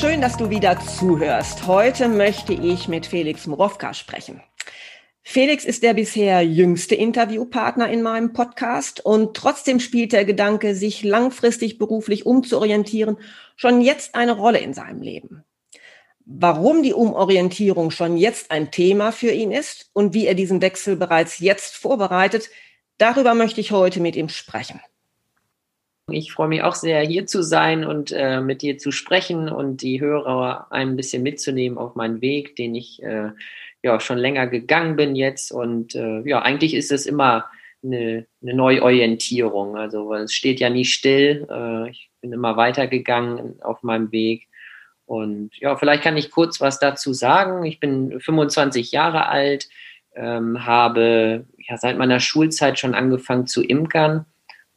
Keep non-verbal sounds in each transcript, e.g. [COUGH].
Schön, dass du wieder zuhörst. Heute möchte ich mit Felix Murowka sprechen. Felix ist der bisher jüngste Interviewpartner in meinem Podcast und trotzdem spielt der Gedanke, sich langfristig beruflich umzuorientieren, schon jetzt eine Rolle in seinem Leben. Warum die Umorientierung schon jetzt ein Thema für ihn ist und wie er diesen Wechsel bereits jetzt vorbereitet, darüber möchte ich heute mit ihm sprechen. Ich freue mich auch sehr, hier zu sein und äh, mit dir zu sprechen und die Hörer ein bisschen mitzunehmen auf meinen Weg, den ich äh, ja schon länger gegangen bin jetzt. Und äh, ja, eigentlich ist es immer eine, eine Neuorientierung. Also es steht ja nie still. Äh, ich bin immer weitergegangen auf meinem Weg. Und ja, vielleicht kann ich kurz was dazu sagen. Ich bin 25 Jahre alt, ähm, habe ja seit meiner Schulzeit schon angefangen zu imkern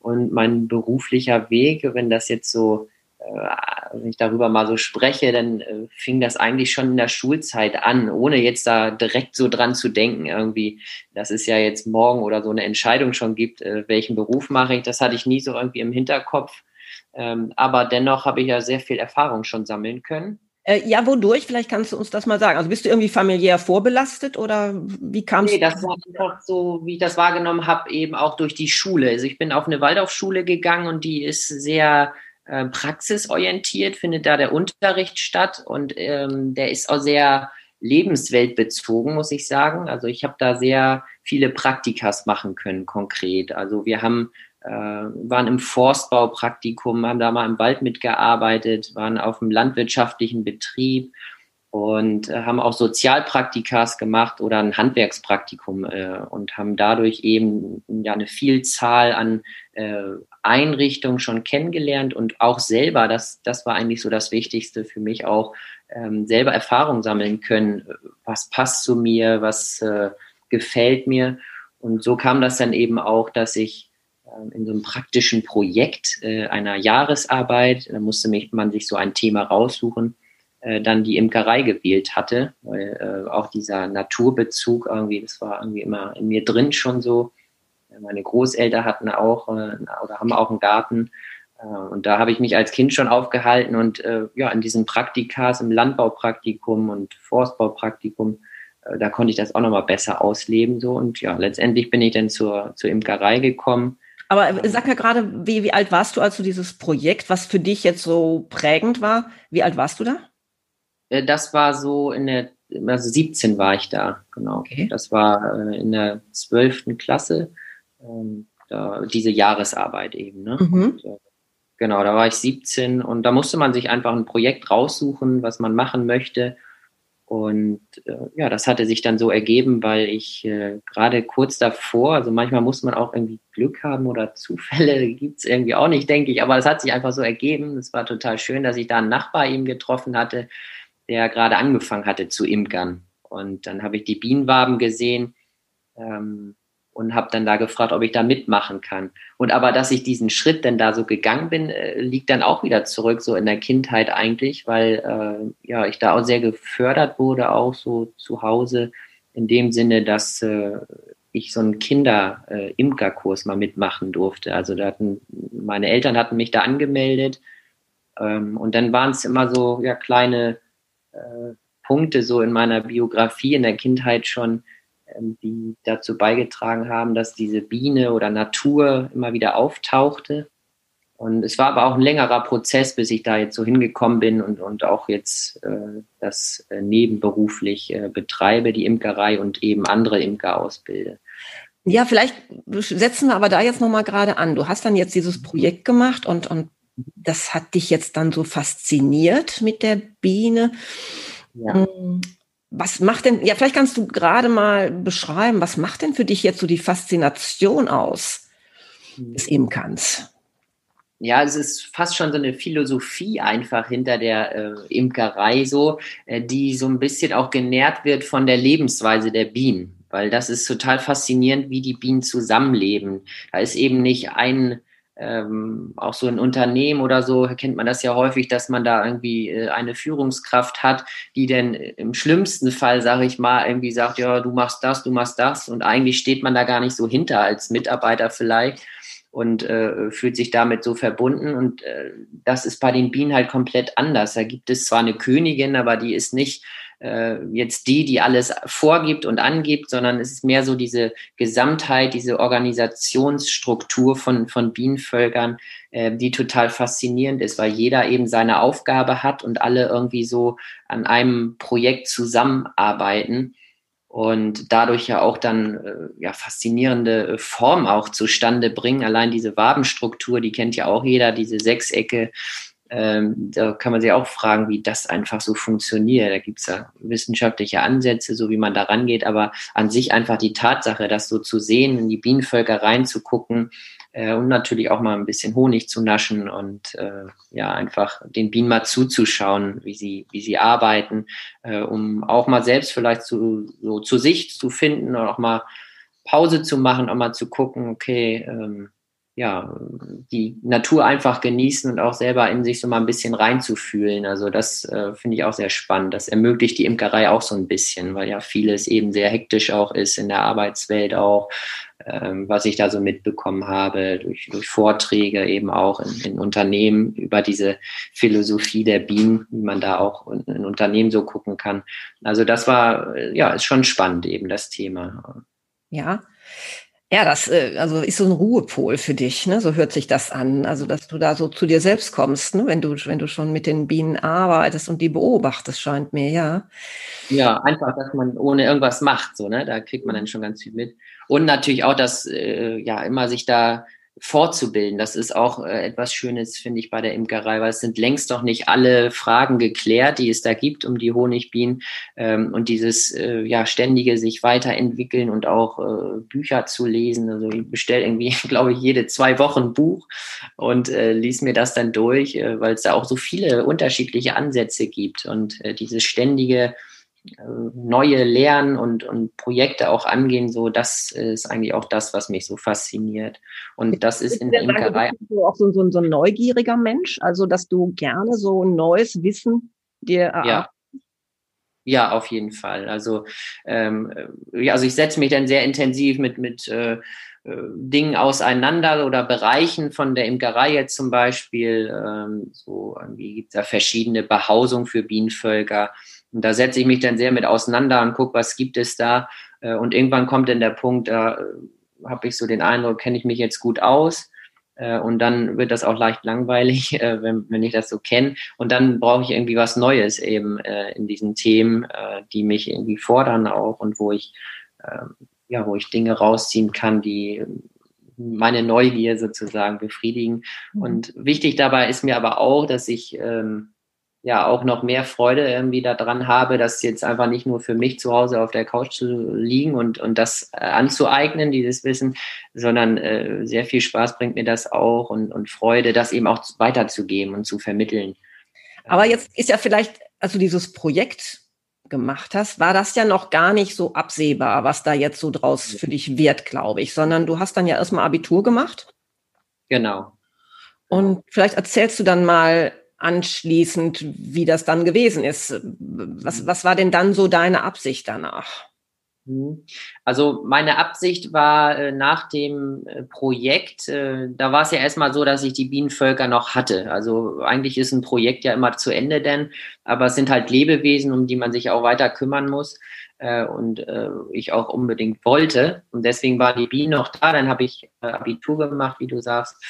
und mein beruflicher Weg, wenn das jetzt so, äh, wenn ich darüber mal so spreche, dann äh, fing das eigentlich schon in der Schulzeit an, ohne jetzt da direkt so dran zu denken, irgendwie, dass es ja jetzt morgen oder so eine Entscheidung schon gibt, äh, welchen Beruf mache ich. Das hatte ich nie so irgendwie im Hinterkopf. Ähm, aber dennoch habe ich ja sehr viel Erfahrung schon sammeln können. Äh, ja, wodurch? Vielleicht kannst du uns das mal sagen. Also bist du irgendwie familiär vorbelastet oder wie kam es? Nee, das war einfach so, wie ich das wahrgenommen habe, eben auch durch die Schule. Also ich bin auf eine Waldorfschule gegangen und die ist sehr äh, praxisorientiert, findet da der Unterricht statt und ähm, der ist auch sehr lebensweltbezogen, muss ich sagen. Also ich habe da sehr viele Praktikas machen können, konkret. Also wir haben waren im Forstbaupraktikum, haben da mal im Wald mitgearbeitet, waren auf dem landwirtschaftlichen Betrieb und äh, haben auch Sozialpraktikas gemacht oder ein Handwerkspraktikum äh, und haben dadurch eben ja eine Vielzahl an äh, Einrichtungen schon kennengelernt und auch selber, das, das war eigentlich so das Wichtigste für mich auch, ähm, selber Erfahrung sammeln können, was passt zu mir, was äh, gefällt mir. Und so kam das dann eben auch, dass ich in so einem praktischen Projekt äh, einer Jahresarbeit, da musste man sich so ein Thema raussuchen, äh, dann die Imkerei gewählt hatte, weil äh, auch dieser Naturbezug irgendwie, das war irgendwie immer in mir drin schon so. Meine Großeltern hatten auch äh, oder haben auch einen Garten. Äh, und da habe ich mich als Kind schon aufgehalten und äh, ja, in diesen Praktikas, im Landbaupraktikum und Forstbaupraktikum, äh, da konnte ich das auch nochmal besser ausleben. So. Und ja, letztendlich bin ich dann zur, zur Imkerei gekommen aber sag mir gerade, wie, wie alt warst du, als du dieses Projekt, was für dich jetzt so prägend war, wie alt warst du da? Äh, das war so in der, also 17 war ich da, genau. Okay. Das war äh, in der 12. Klasse, ähm, da, diese Jahresarbeit eben. Ne? Mhm. Und, äh, genau, da war ich 17 und da musste man sich einfach ein Projekt raussuchen, was man machen möchte. Und äh, ja, das hatte sich dann so ergeben, weil ich äh, gerade kurz davor, also manchmal muss man auch irgendwie Glück haben oder [LAUGHS] Zufälle gibt's irgendwie auch nicht, denke ich, aber es hat sich einfach so ergeben. Es war total schön, dass ich da einen Nachbar eben getroffen hatte, der gerade angefangen hatte zu imkern. Und dann habe ich die Bienenwaben gesehen. Ähm, und habe dann da gefragt, ob ich da mitmachen kann. Und aber, dass ich diesen Schritt denn da so gegangen bin, äh, liegt dann auch wieder zurück, so in der Kindheit eigentlich, weil äh, ja ich da auch sehr gefördert wurde, auch so zu Hause, in dem Sinne, dass äh, ich so einen Kinder-Imkerkurs äh, mal mitmachen durfte. Also da hatten, meine Eltern hatten mich da angemeldet ähm, und dann waren es immer so ja kleine äh, Punkte so in meiner Biografie in der Kindheit schon, die dazu beigetragen haben, dass diese Biene oder Natur immer wieder auftauchte. Und es war aber auch ein längerer Prozess, bis ich da jetzt so hingekommen bin und, und auch jetzt äh, das äh, nebenberuflich äh, betreibe, die Imkerei und eben andere Imker ausbilde. Ja, vielleicht setzen wir aber da jetzt nochmal gerade an. Du hast dann jetzt dieses Projekt gemacht und, und das hat dich jetzt dann so fasziniert mit der Biene. Ja. Hm, was macht denn, ja, vielleicht kannst du gerade mal beschreiben, was macht denn für dich jetzt so die Faszination aus des Imkerns? Ja, es ist fast schon so eine Philosophie einfach hinter der äh, Imkerei so, äh, die so ein bisschen auch genährt wird von der Lebensweise der Bienen weil das ist total faszinierend, wie die Bienen zusammenleben. Da ist eben nicht ein, ähm, auch so ein Unternehmen oder so, kennt man das ja häufig, dass man da irgendwie äh, eine Führungskraft hat, die denn im schlimmsten Fall, sage ich mal, irgendwie sagt, ja, du machst das, du machst das und eigentlich steht man da gar nicht so hinter als Mitarbeiter vielleicht und äh, fühlt sich damit so verbunden. Und äh, das ist bei den Bienen halt komplett anders. Da gibt es zwar eine Königin, aber die ist nicht äh, jetzt die, die alles vorgibt und angibt, sondern es ist mehr so diese Gesamtheit, diese Organisationsstruktur von, von Bienenvölkern, äh, die total faszinierend ist, weil jeder eben seine Aufgabe hat und alle irgendwie so an einem Projekt zusammenarbeiten und dadurch ja auch dann äh, ja faszinierende äh, Form auch zustande bringen. Allein diese Wabenstruktur, die kennt ja auch jeder, diese Sechsecke. Ähm, da kann man sich auch fragen, wie das einfach so funktioniert. Da gibt es ja wissenschaftliche Ansätze, so wie man da rangeht, aber an sich einfach die Tatsache, das so zu sehen, in die Bienenvölker reinzugucken, äh, und natürlich auch mal ein bisschen Honig zu naschen und äh, ja, einfach den Bienen mal zuzuschauen, wie sie, wie sie arbeiten, äh, um auch mal selbst vielleicht zu, so zu sich zu finden und auch mal Pause zu machen, auch mal zu gucken, okay, ähm, ja, die Natur einfach genießen und auch selber in sich so mal ein bisschen reinzufühlen. Also das äh, finde ich auch sehr spannend. Das ermöglicht die Imkerei auch so ein bisschen, weil ja vieles eben sehr hektisch auch ist in der Arbeitswelt auch, ähm, was ich da so mitbekommen habe durch, durch Vorträge eben auch in, in, Unternehmen über diese Philosophie der Bienen, wie man da auch in, in Unternehmen so gucken kann. Also das war, äh, ja, ist schon spannend eben das Thema. Ja. Ja, das äh, also ist so ein Ruhepol für dich, ne? So hört sich das an. Also, dass du da so zu dir selbst kommst, ne? wenn du, wenn du schon mit den Bienen arbeitest und die beobachtest, scheint mir, ja. Ja, einfach, dass man ohne irgendwas macht, so, ne? Da kriegt man dann schon ganz viel mit. Und natürlich auch, dass äh, ja immer sich da fortzubilden. Das ist auch äh, etwas Schönes, finde ich, bei der Imkerei, weil es sind längst noch nicht alle Fragen geklärt, die es da gibt um die Honigbienen ähm, und dieses äh, ja ständige sich weiterentwickeln und auch äh, Bücher zu lesen. Also ich bestelle irgendwie, [LAUGHS] glaube ich, jede zwei Wochen ein Buch und äh, lies mir das dann durch, äh, weil es da auch so viele unterschiedliche Ansätze gibt und äh, dieses ständige neue Lernen und, und Projekte auch angehen, so das ist eigentlich auch das, was mich so fasziniert. Und das ist in der Imkerei. Bist du auch so, so, so ein neugieriger Mensch, also dass du gerne so ein neues Wissen dir erarbeitest? Ja. Ja, auf jeden Fall. Also, ähm, ja, also ich setze mich dann sehr intensiv mit, mit äh, äh Dingen auseinander oder Bereichen von der Imkerei jetzt zum Beispiel. Ähm, so irgendwie gibt es da verschiedene Behausungen für Bienenvölker. Und da setze ich mich dann sehr mit auseinander und gucke, was gibt es da. Äh, und irgendwann kommt dann der Punkt, da äh, habe ich so den Eindruck, kenne ich mich jetzt gut aus. Äh, und dann wird das auch leicht langweilig, [LAUGHS] wenn, wenn ich das so kenne. Und dann brauche ich irgendwie was Neues eben in diesen Themen, die mich irgendwie fordern auch und wo ich, ähm, ja, wo ich Dinge rausziehen kann, die meine Neugier sozusagen befriedigen. Mhm. Und wichtig dabei ist mir aber auch, dass ich ähm, ja auch noch mehr Freude irgendwie daran habe, das jetzt einfach nicht nur für mich zu Hause auf der Couch zu liegen und, und das äh, anzueignen, dieses Wissen, sondern äh, sehr viel Spaß bringt mir das auch und, und Freude, das eben auch weiterzugeben und zu vermitteln. Aber jetzt ist ja vielleicht, also dieses Projekt gemacht hast, war das ja noch gar nicht so absehbar, was da jetzt so draus für dich wird, glaube ich, sondern du hast dann ja erstmal Abitur gemacht. Genau. Und vielleicht erzählst du dann mal, anschließend, wie das dann gewesen ist. Was, mhm. was war denn dann so deine Absicht danach? Mhm. Also meine Absicht war äh, nach dem äh, Projekt, äh, da war es ja erstmal so, dass ich die Bienenvölker noch hatte. Also eigentlich ist ein Projekt ja immer zu Ende denn, aber es sind halt Lebewesen, um die man sich auch weiter kümmern muss und ich auch unbedingt wollte. Und deswegen war die Biene noch da. Dann habe ich Abitur gemacht, wie du sagst,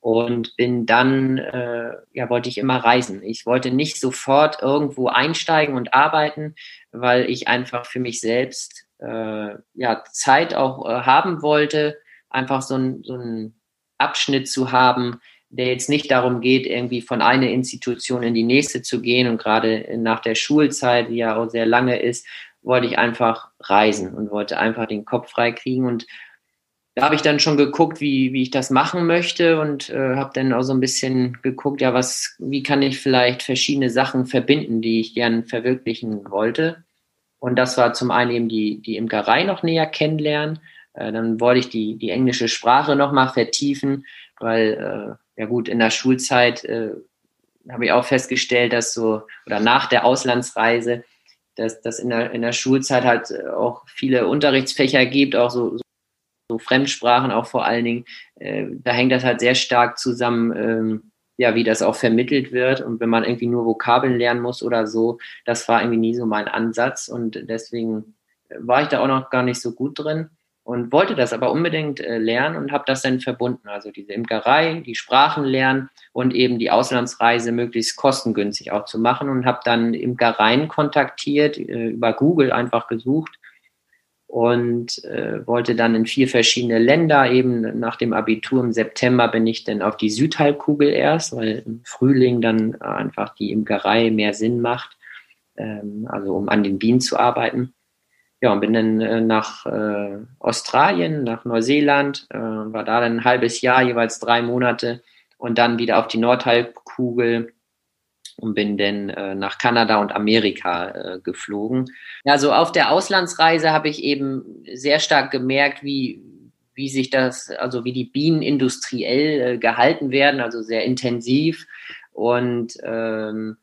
und bin dann, äh, ja, wollte ich immer reisen. Ich wollte nicht sofort irgendwo einsteigen und arbeiten, weil ich einfach für mich selbst äh, ja Zeit auch äh, haben wollte, einfach so, ein, so einen Abschnitt zu haben, der jetzt nicht darum geht, irgendwie von einer Institution in die nächste zu gehen und gerade nach der Schulzeit, die ja auch sehr lange ist, wollte ich einfach reisen und wollte einfach den Kopf frei kriegen und da habe ich dann schon geguckt, wie, wie ich das machen möchte und äh, habe dann auch so ein bisschen geguckt, ja, was, wie kann ich vielleicht verschiedene Sachen verbinden, die ich gern verwirklichen wollte. Und das war zum einen eben die, die Imkerei noch näher kennenlernen. Äh, dann wollte ich die, die englische Sprache nochmal vertiefen, weil, äh, ja gut, in der Schulzeit äh, habe ich auch festgestellt, dass so, oder nach der Auslandsreise, dass, dass in, der, in der Schulzeit halt auch viele Unterrichtsfächer gibt, auch so, so so Fremdsprachen auch vor allen Dingen, äh, da hängt das halt sehr stark zusammen, ähm, ja, wie das auch vermittelt wird. Und wenn man irgendwie nur Vokabeln lernen muss oder so, das war irgendwie nie so mein Ansatz. Und deswegen war ich da auch noch gar nicht so gut drin und wollte das aber unbedingt äh, lernen und habe das dann verbunden. Also diese Imkerei, die Sprachen lernen und eben die Auslandsreise möglichst kostengünstig auch zu machen und habe dann Imkereien kontaktiert, äh, über Google einfach gesucht und äh, wollte dann in vier verschiedene Länder. Eben nach dem Abitur im September bin ich dann auf die Südhalbkugel erst, weil im Frühling dann einfach die Imkerei mehr Sinn macht, ähm, also um an den Bienen zu arbeiten. Ja, und bin dann äh, nach äh, Australien, nach Neuseeland, äh, war da dann ein halbes Jahr, jeweils drei Monate und dann wieder auf die Nordhalbkugel und bin dann äh, nach Kanada und Amerika äh, geflogen. Also auf der Auslandsreise habe ich eben sehr stark gemerkt, wie, wie sich das, also wie die Bienen industriell äh, gehalten werden, also sehr intensiv und ähm,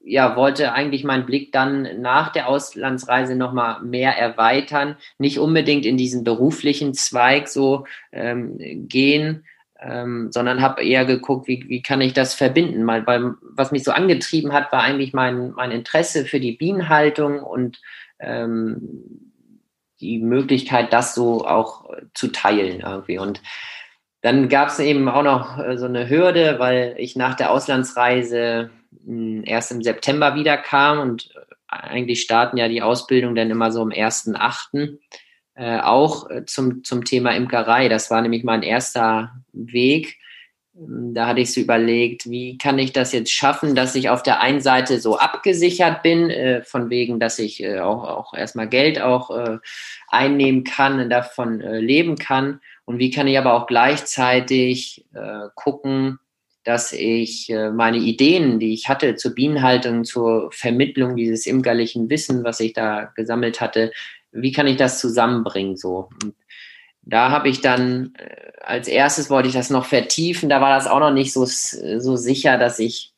ja, wollte eigentlich meinen Blick dann nach der Auslandsreise nochmal mehr erweitern, nicht unbedingt in diesen beruflichen Zweig so ähm, gehen, ähm, sondern habe eher geguckt, wie, wie kann ich das verbinden. Mal beim, was mich so angetrieben hat, war eigentlich mein, mein Interesse für die Bienenhaltung und ähm, die Möglichkeit, das so auch zu teilen irgendwie. Und dann gab es eben auch noch äh, so eine Hürde, weil ich nach der Auslandsreise hm, erst im September wiederkam und äh, eigentlich starten ja die Ausbildung dann immer so am 1.8. Äh, auch äh, zum, zum Thema Imkerei. Das war nämlich mein erster Weg. Ähm, da hatte ich so überlegt, wie kann ich das jetzt schaffen, dass ich auf der einen Seite so abgesichert bin, äh, von wegen, dass ich äh, auch, auch erstmal Geld auch äh, einnehmen kann und davon äh, leben kann. Und wie kann ich aber auch gleichzeitig gucken, dass ich meine Ideen, die ich hatte zur Bienenhaltung, zur Vermittlung dieses imkerlichen Wissen, was ich da gesammelt hatte, wie kann ich das zusammenbringen so? Und da habe ich dann äh, als erstes wollte ich das noch vertiefen. Da war das auch noch nicht so, so sicher, dass ich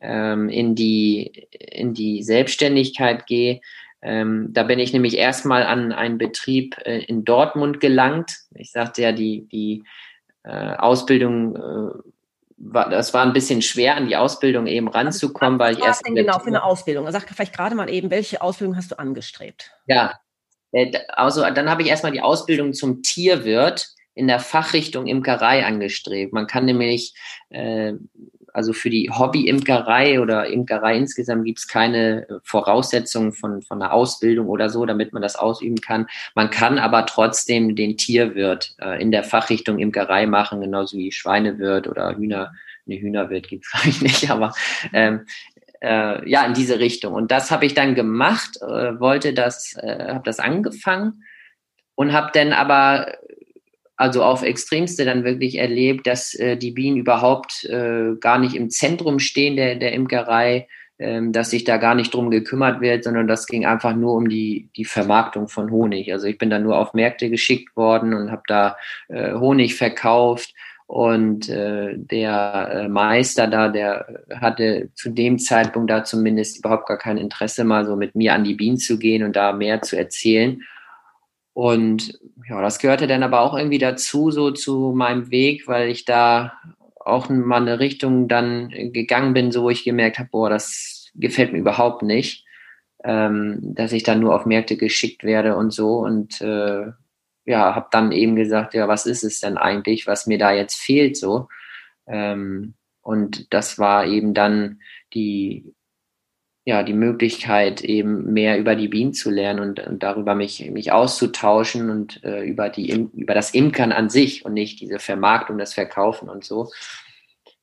ähm, in, die, in die Selbstständigkeit gehe. Ähm, da bin ich nämlich erstmal an einen Betrieb äh, in Dortmund gelangt. Ich sagte ja, die, die äh, Ausbildung äh, war, das war ein bisschen schwer, an die Ausbildung eben ranzukommen, was, was weil ich erst. Denn genau für eine Ausbildung? Sag vielleicht gerade mal eben, welche Ausbildung hast du angestrebt? Ja, also dann habe ich erstmal die Ausbildung zum Tierwirt in der Fachrichtung Imkerei angestrebt. Man kann nämlich, äh, also für die Hobby-Imkerei oder Imkerei insgesamt gibt es keine Voraussetzungen von, von einer Ausbildung oder so, damit man das ausüben kann. Man kann aber trotzdem den Tierwirt äh, in der Fachrichtung Imkerei machen, genauso wie Schweinewirt oder Hühner. Ne, Hühnerwirt gibt es eigentlich [LAUGHS] nicht, aber ähm, äh, ja, in diese Richtung. Und das habe ich dann gemacht, äh, wollte das, äh, habe das angefangen und habe dann aber also auf Extremste dann wirklich erlebt, dass äh, die Bienen überhaupt äh, gar nicht im Zentrum stehen der, der Imkerei, ähm, dass sich da gar nicht drum gekümmert wird, sondern das ging einfach nur um die, die Vermarktung von Honig. Also ich bin dann nur auf Märkte geschickt worden und habe da äh, Honig verkauft und äh, der äh, Meister da, der hatte zu dem Zeitpunkt da zumindest überhaupt gar kein Interesse, mal so mit mir an die Bienen zu gehen und da mehr zu erzählen. Und ja, das gehörte dann aber auch irgendwie dazu, so zu meinem Weg, weil ich da auch mal eine Richtung dann gegangen bin, so wo ich gemerkt habe, boah, das gefällt mir überhaupt nicht, ähm, dass ich dann nur auf Märkte geschickt werde und so. Und äh, ja, habe dann eben gesagt, ja, was ist es denn eigentlich, was mir da jetzt fehlt so. Ähm, und das war eben dann die, ja, die Möglichkeit, eben mehr über die Bienen zu lernen und, und darüber mich, mich auszutauschen und äh, über, die, über das Imkern an sich und nicht diese Vermarktung, das Verkaufen und so.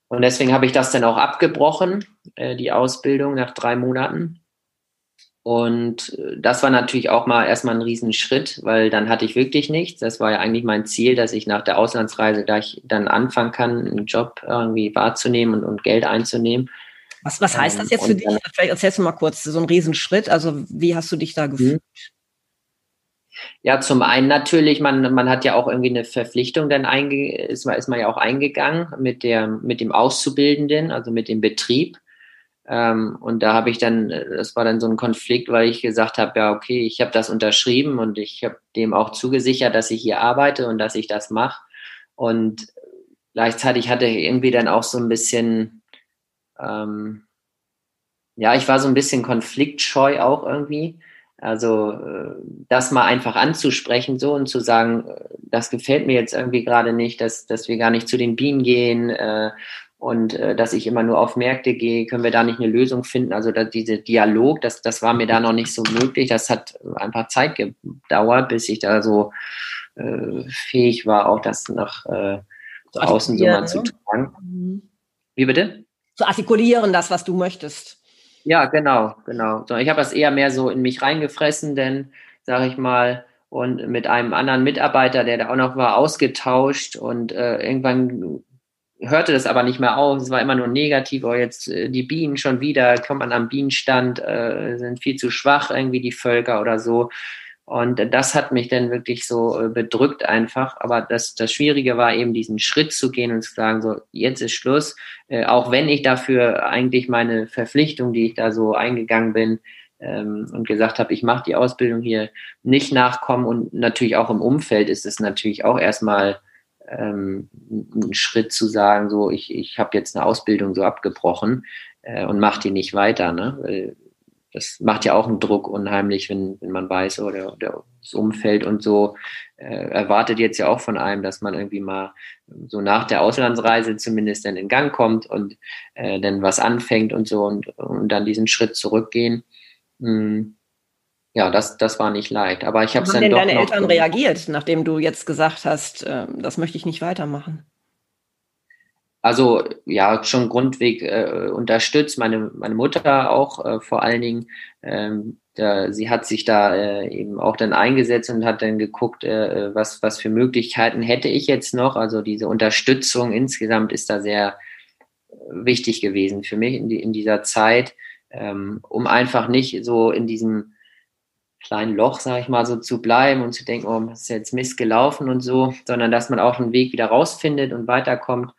Und deswegen habe ich das dann auch abgebrochen, äh, die Ausbildung nach drei Monaten. Und äh, das war natürlich auch mal erstmal ein Riesenschritt, weil dann hatte ich wirklich nichts. Das war ja eigentlich mein Ziel, dass ich nach der Auslandsreise gleich dann anfangen kann, einen Job irgendwie wahrzunehmen und, und Geld einzunehmen. Was, was heißt das jetzt für dich? Vielleicht erzählst du mal kurz so einen Riesenschritt. Also wie hast du dich da gefühlt? Ja, zum einen natürlich, man, man hat ja auch irgendwie eine Verpflichtung dann einge, ist, ist man ja auch eingegangen mit der, mit dem Auszubildenden, also mit dem Betrieb. Ähm, und da habe ich dann, das war dann so ein Konflikt, weil ich gesagt habe, ja, okay, ich habe das unterschrieben und ich habe dem auch zugesichert, dass ich hier arbeite und dass ich das mache. Und gleichzeitig hatte ich irgendwie dann auch so ein bisschen, ähm, ja, ich war so ein bisschen konfliktscheu auch irgendwie. Also äh, das mal einfach anzusprechen so und zu sagen, äh, das gefällt mir jetzt irgendwie gerade nicht, dass, dass wir gar nicht zu den Bienen gehen äh, und äh, dass ich immer nur auf Märkte gehe, können wir da nicht eine Lösung finden. Also da, diese Dialog, das, das war mir da noch nicht so möglich. Das hat einfach Zeit gedauert, bis ich da so äh, fähig war, auch das nach äh, so außen so mal zu tragen. Mhm. Wie bitte? Zu artikulieren, das, was du möchtest. Ja, genau, genau. So, ich habe das eher mehr so in mich reingefressen, denn, sage ich mal, und mit einem anderen Mitarbeiter, der da auch noch war, ausgetauscht und äh, irgendwann hörte das aber nicht mehr auf. Es war immer nur negativ. Oh, jetzt äh, die Bienen schon wieder, kommt man am Bienenstand, äh, sind viel zu schwach irgendwie die Völker oder so. Und das hat mich dann wirklich so äh, bedrückt einfach. Aber das, das Schwierige war eben, diesen Schritt zu gehen und zu sagen, so, jetzt ist Schluss. Äh, auch wenn ich dafür eigentlich meine Verpflichtung, die ich da so eingegangen bin, ähm, und gesagt habe, ich mache die Ausbildung hier nicht nachkommen. Und natürlich auch im Umfeld ist es natürlich auch erstmal ähm, ein Schritt zu sagen, so, ich, ich habe jetzt eine Ausbildung so abgebrochen äh, und mache die nicht weiter. Ne? Das macht ja auch einen Druck unheimlich, wenn, wenn man weiß, oder, oder das Umfeld und so äh, erwartet jetzt ja auch von einem, dass man irgendwie mal so nach der Auslandsreise zumindest dann in Gang kommt und äh, dann was anfängt und so und, und dann diesen Schritt zurückgehen. Hm. Ja, das, das war nicht leicht. Aber ich habe es dann denn doch deine Eltern reagiert, nachdem du jetzt gesagt hast, äh, das möchte ich nicht weitermachen? Also ja, schon Grundweg äh, unterstützt. Meine, meine Mutter auch äh, vor allen Dingen. Ähm, da, sie hat sich da äh, eben auch dann eingesetzt und hat dann geguckt, äh, was, was für Möglichkeiten hätte ich jetzt noch. Also diese Unterstützung insgesamt ist da sehr äh, wichtig gewesen für mich in, die, in dieser Zeit, ähm, um einfach nicht so in diesem kleinen Loch, sage ich mal, so zu bleiben und zu denken, oh, das ist jetzt Mist gelaufen und so, sondern dass man auch einen Weg wieder rausfindet und weiterkommt.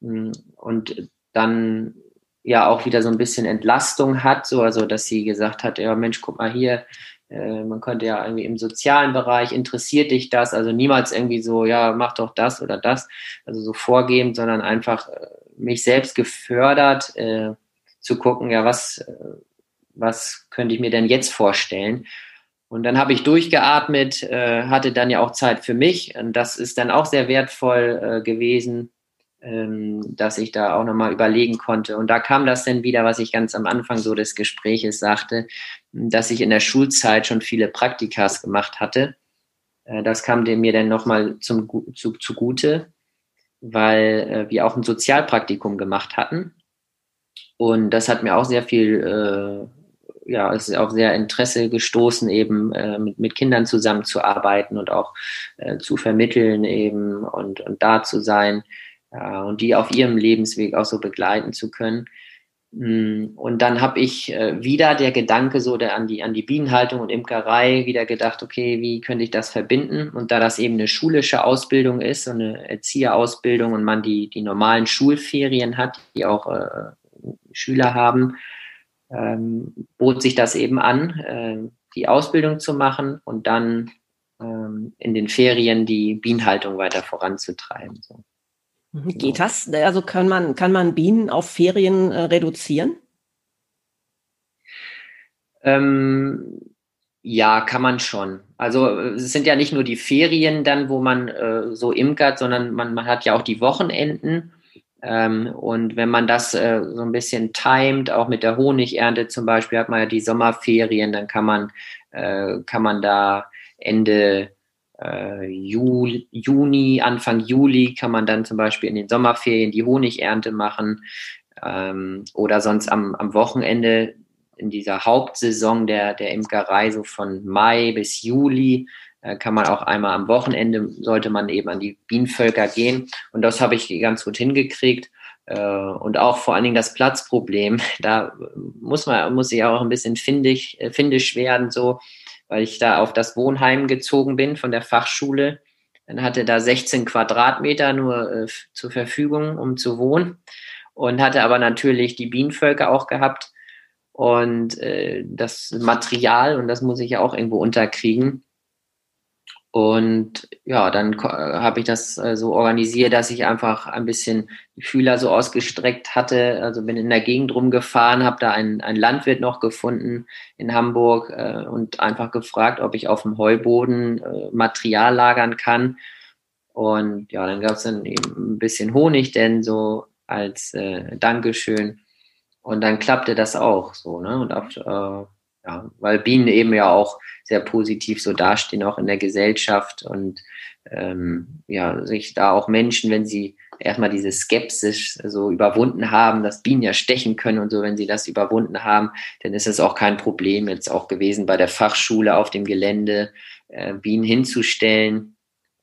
Mm, und dann ja auch wieder so ein bisschen Entlastung hat, so also dass sie gesagt hat, ja Mensch, guck mal hier, äh, man könnte ja irgendwie im sozialen Bereich interessiert dich das, also niemals irgendwie so, ja mach doch das oder das, also so vorgeben, sondern einfach äh, mich selbst gefördert äh, zu gucken, ja was äh, was könnte ich mir denn jetzt vorstellen? Und dann habe ich durchgeatmet, äh, hatte dann ja auch Zeit für mich und das ist dann auch sehr wertvoll äh, gewesen ähm, dass ich da auch nochmal überlegen konnte. Und da kam das dann wieder, was ich ganz am Anfang so des Gespräches sagte, dass ich in der Schulzeit schon viele Praktikas gemacht hatte. Äh, das kam dem mir dann nochmal zum, zu, zugute, weil äh, wir auch ein Sozialpraktikum gemacht hatten. Und das hat mir auch sehr viel, äh, ja, es ist auch sehr Interesse gestoßen, eben äh, mit, mit Kindern zusammenzuarbeiten und auch äh, zu vermitteln eben und, und da zu sein äh, und die auf ihrem Lebensweg auch so begleiten zu können. Mm, und dann habe ich äh, wieder der Gedanke so der, an, die, an die Bienenhaltung und Imkerei wieder gedacht, okay, wie könnte ich das verbinden? Und da das eben eine schulische Ausbildung ist, so eine Erzieherausbildung und man die, die normalen Schulferien hat, die auch äh, Schüler haben, ähm, bot sich das eben an, äh, die Ausbildung zu machen und dann ähm, in den Ferien die Bienenhaltung weiter voranzutreiben. So. Mhm. Geht das? Also kann man, kann man Bienen auf Ferien äh, reduzieren? Ähm, ja, kann man schon. Also es sind ja nicht nur die Ferien dann, wo man äh, so imkert, sondern man, man hat ja auch die Wochenenden. Ähm, und wenn man das äh, so ein bisschen timet, auch mit der Honigernte zum Beispiel, hat man ja die Sommerferien, dann kann man, äh, kann man da Ende äh, Juli, Juni, Anfang Juli kann man dann zum Beispiel in den Sommerferien die Honigernte machen ähm, oder sonst am, am Wochenende in dieser Hauptsaison der, der Imkerei, so von Mai bis Juli, kann man auch einmal am Wochenende, sollte man eben an die Bienenvölker gehen. Und das habe ich ganz gut hingekriegt. Äh, und auch vor allen Dingen das Platzproblem, [LAUGHS] da muss man, muss ich auch ein bisschen findig, äh, findisch werden, so, weil ich da auf das Wohnheim gezogen bin von der Fachschule. Dann hatte da 16 Quadratmeter nur äh, zur Verfügung, um zu wohnen. Und hatte aber natürlich die Bienenvölker auch gehabt und äh, das Material, und das muss ich ja auch irgendwo unterkriegen. Und ja, dann äh, habe ich das äh, so organisiert, dass ich einfach ein bisschen die Fühler so ausgestreckt hatte. Also bin in der Gegend rumgefahren, habe da einen, einen Landwirt noch gefunden in Hamburg äh, und einfach gefragt, ob ich auf dem Heuboden äh, Material lagern kann. Und ja, dann gab es dann eben ein bisschen Honig, denn so als äh, Dankeschön. Und dann klappte das auch so, ne? Und auf, äh, ja, weil Bienen eben ja auch sehr positiv so dastehen, auch in der Gesellschaft und ähm, ja, sich da auch Menschen, wenn sie erstmal diese Skepsis so überwunden haben, dass Bienen ja stechen können und so, wenn sie das überwunden haben, dann ist es auch kein Problem jetzt auch gewesen bei der Fachschule auf dem Gelände äh, Bienen hinzustellen.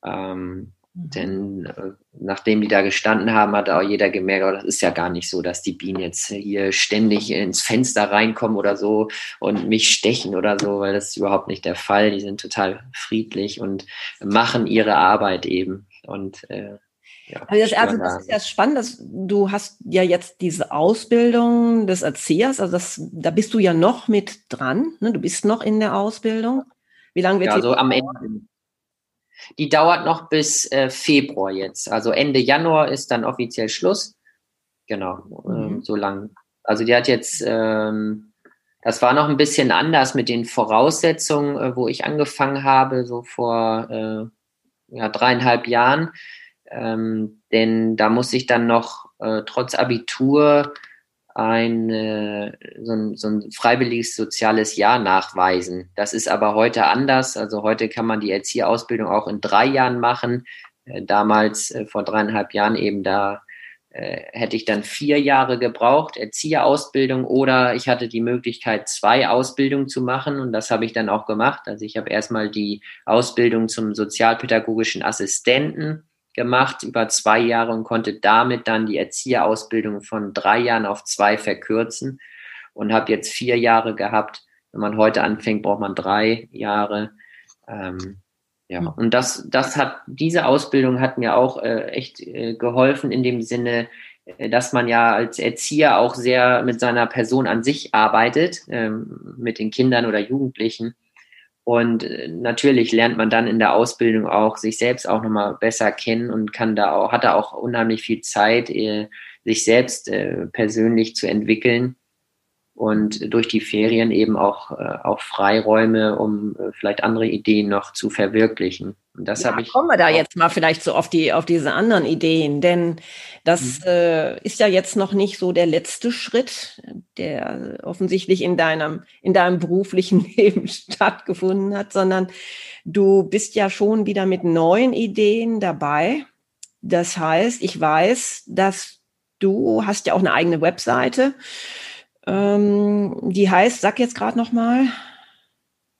Ähm. Denn äh, nachdem die da gestanden haben, hat auch jeder gemerkt, oh, das ist ja gar nicht so, dass die Bienen jetzt hier ständig ins Fenster reinkommen oder so und mich stechen oder so, weil das ist überhaupt nicht der Fall. Die sind total friedlich und machen ihre Arbeit eben. Und äh, ja, also das, also das ist ja spannend, dass du hast ja jetzt diese Ausbildung des Erziehers, also das, da bist du ja noch mit dran, ne? du bist noch in der Ausbildung. Wie lange wird ja, also am Ende, die dauert noch bis äh, Februar jetzt. Also Ende Januar ist dann offiziell Schluss. Genau, mhm. ähm, so lang. Also die hat jetzt, ähm, das war noch ein bisschen anders mit den Voraussetzungen, äh, wo ich angefangen habe, so vor äh, ja, dreieinhalb Jahren. Ähm, denn da muss ich dann noch äh, trotz Abitur ein, äh, so, ein, so ein freiwilliges soziales Jahr nachweisen. Das ist aber heute anders. Also heute kann man die Erzieherausbildung auch in drei Jahren machen. Äh, damals, äh, vor dreieinhalb Jahren eben, da hätte ich dann vier Jahre gebraucht, Erzieherausbildung, oder ich hatte die Möglichkeit, zwei Ausbildungen zu machen und das habe ich dann auch gemacht. Also ich habe erstmal die Ausbildung zum sozialpädagogischen Assistenten gemacht über zwei Jahre und konnte damit dann die Erzieherausbildung von drei Jahren auf zwei verkürzen und habe jetzt vier Jahre gehabt. Wenn man heute anfängt, braucht man drei Jahre. Ähm, ja, hm. und das, das hat, diese Ausbildung hat mir auch äh, echt äh, geholfen in dem Sinne, äh, dass man ja als Erzieher auch sehr mit seiner Person an sich arbeitet, ähm, mit den Kindern oder Jugendlichen und äh, natürlich lernt man dann in der Ausbildung auch sich selbst auch nochmal besser kennen und kann da auch, hat da auch unheimlich viel Zeit, äh, sich selbst äh, persönlich zu entwickeln und durch die Ferien eben auch, auch Freiräume, um vielleicht andere Ideen noch zu verwirklichen. Und das ja, habe ich. Kommen wir da jetzt mal vielleicht so auf die, auf diese anderen Ideen, denn das mhm. äh, ist ja jetzt noch nicht so der letzte Schritt, der offensichtlich in deinem, in deinem beruflichen [LAUGHS] Leben stattgefunden hat, sondern du bist ja schon wieder mit neuen Ideen dabei. Das heißt, ich weiß, dass du hast ja auch eine eigene Webseite. Ähm, die heißt, sag jetzt gerade noch mal.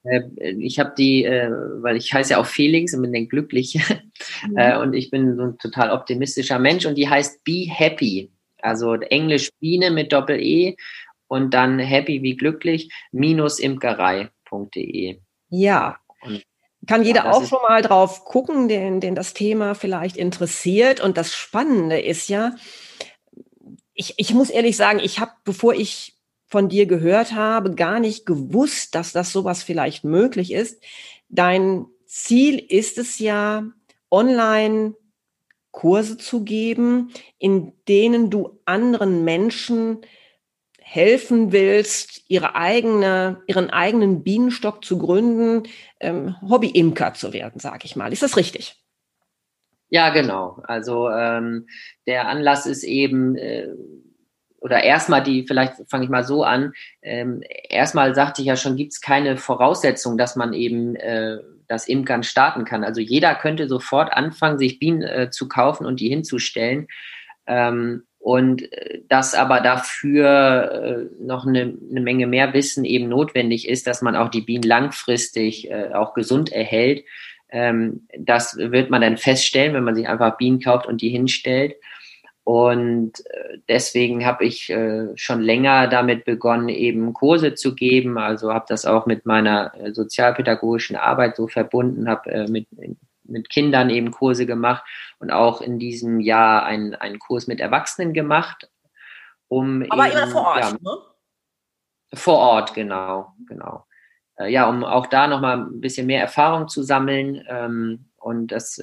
Äh, ich habe die, äh, weil ich heiße ja auch Felix und bin dann glücklich [LAUGHS] mhm. Äh, und ich bin so ein total optimistischer Mensch und die heißt Be Happy, also Englisch Biene mit Doppel E und dann happy wie glücklich minus imkerei.de. Ja. Und kann jeder ja, auch schon mal drauf gucken, den, den das Thema vielleicht interessiert. Und das Spannende ist ja, ich, ich muss ehrlich sagen, ich habe, bevor ich von dir gehört habe, gar nicht gewusst, dass das sowas vielleicht möglich ist. Dein Ziel ist es ja, online Kurse zu geben, in denen du anderen Menschen helfen willst, ihre eigene, ihren eigenen Bienenstock zu gründen, ähm, Hobby-Imker zu werden, sage ich mal. Ist das richtig? Ja, genau. Also ähm, der Anlass ist eben, äh, oder erstmal die, vielleicht fange ich mal so an, ähm, erstmal sagte ich ja schon, gibt es keine Voraussetzung, dass man eben äh, das Imkern starten kann. Also jeder könnte sofort anfangen, sich Bienen äh, zu kaufen und die hinzustellen. Ähm, und äh, dass aber dafür äh, noch eine, eine, Menge mehr Wissen eben notwendig ist, dass man auch die Bienen langfristig äh, auch gesund erhält. Ähm, das wird man dann feststellen, wenn man sich einfach Bienen kauft und die hinstellt. Und äh, deswegen habe ich äh, schon länger damit begonnen, eben Kurse zu geben. Also habe das auch mit meiner äh, sozialpädagogischen Arbeit so verbunden, habe mit, mit Kindern eben Kurse gemacht und auch in diesem Jahr einen, einen Kurs mit Erwachsenen gemacht. Um Aber eben, immer vor Ort, ja, ne? Vor Ort, genau, genau. Ja, um auch da nochmal ein bisschen mehr Erfahrung zu sammeln. Ähm, und das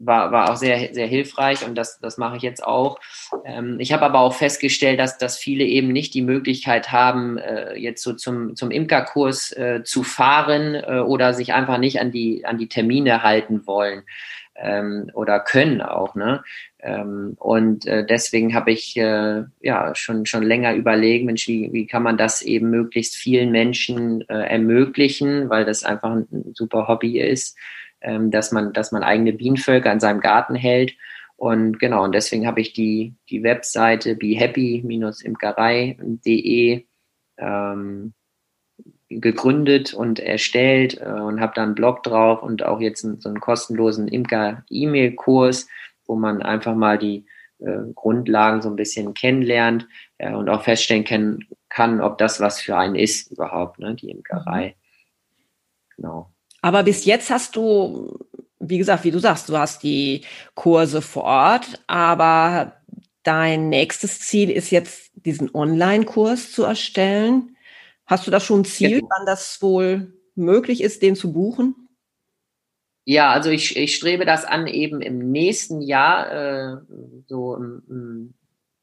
war, war auch sehr, sehr hilfreich und das, das mache ich jetzt auch. Ähm, ich habe aber auch festgestellt, dass, dass viele eben nicht die Möglichkeit haben, äh, jetzt so zum, zum Imkerkurs äh, zu fahren äh, oder sich einfach nicht an die, an die Termine halten wollen ähm, oder können auch. Ne? Ähm, und äh, deswegen habe ich äh, ja schon, schon länger überlegt, Mensch, wie, wie kann man das eben möglichst vielen Menschen äh, ermöglichen, weil das einfach ein, ein super Hobby ist ähm, dass man, dass man eigene Bienenvölker in seinem Garten hält. Und genau, und deswegen habe ich die, die Webseite behappy-imkerei.de ähm, gegründet und erstellt äh, und habe da einen Blog drauf und auch jetzt einen, so einen kostenlosen Imker-E-Mail-Kurs, wo man einfach mal die äh, Grundlagen so ein bisschen kennenlernt äh, und auch feststellen kann, kann, ob das was für einen ist überhaupt, ne, die Imkerei. Genau. Aber bis jetzt hast du, wie gesagt, wie du sagst, du hast die Kurse vor Ort, aber dein nächstes Ziel ist jetzt, diesen Online-Kurs zu erstellen. Hast du da schon ein Ziel, ja. wann das wohl möglich ist, den zu buchen? Ja, also ich, ich strebe das an, eben im nächsten Jahr, äh, so im, im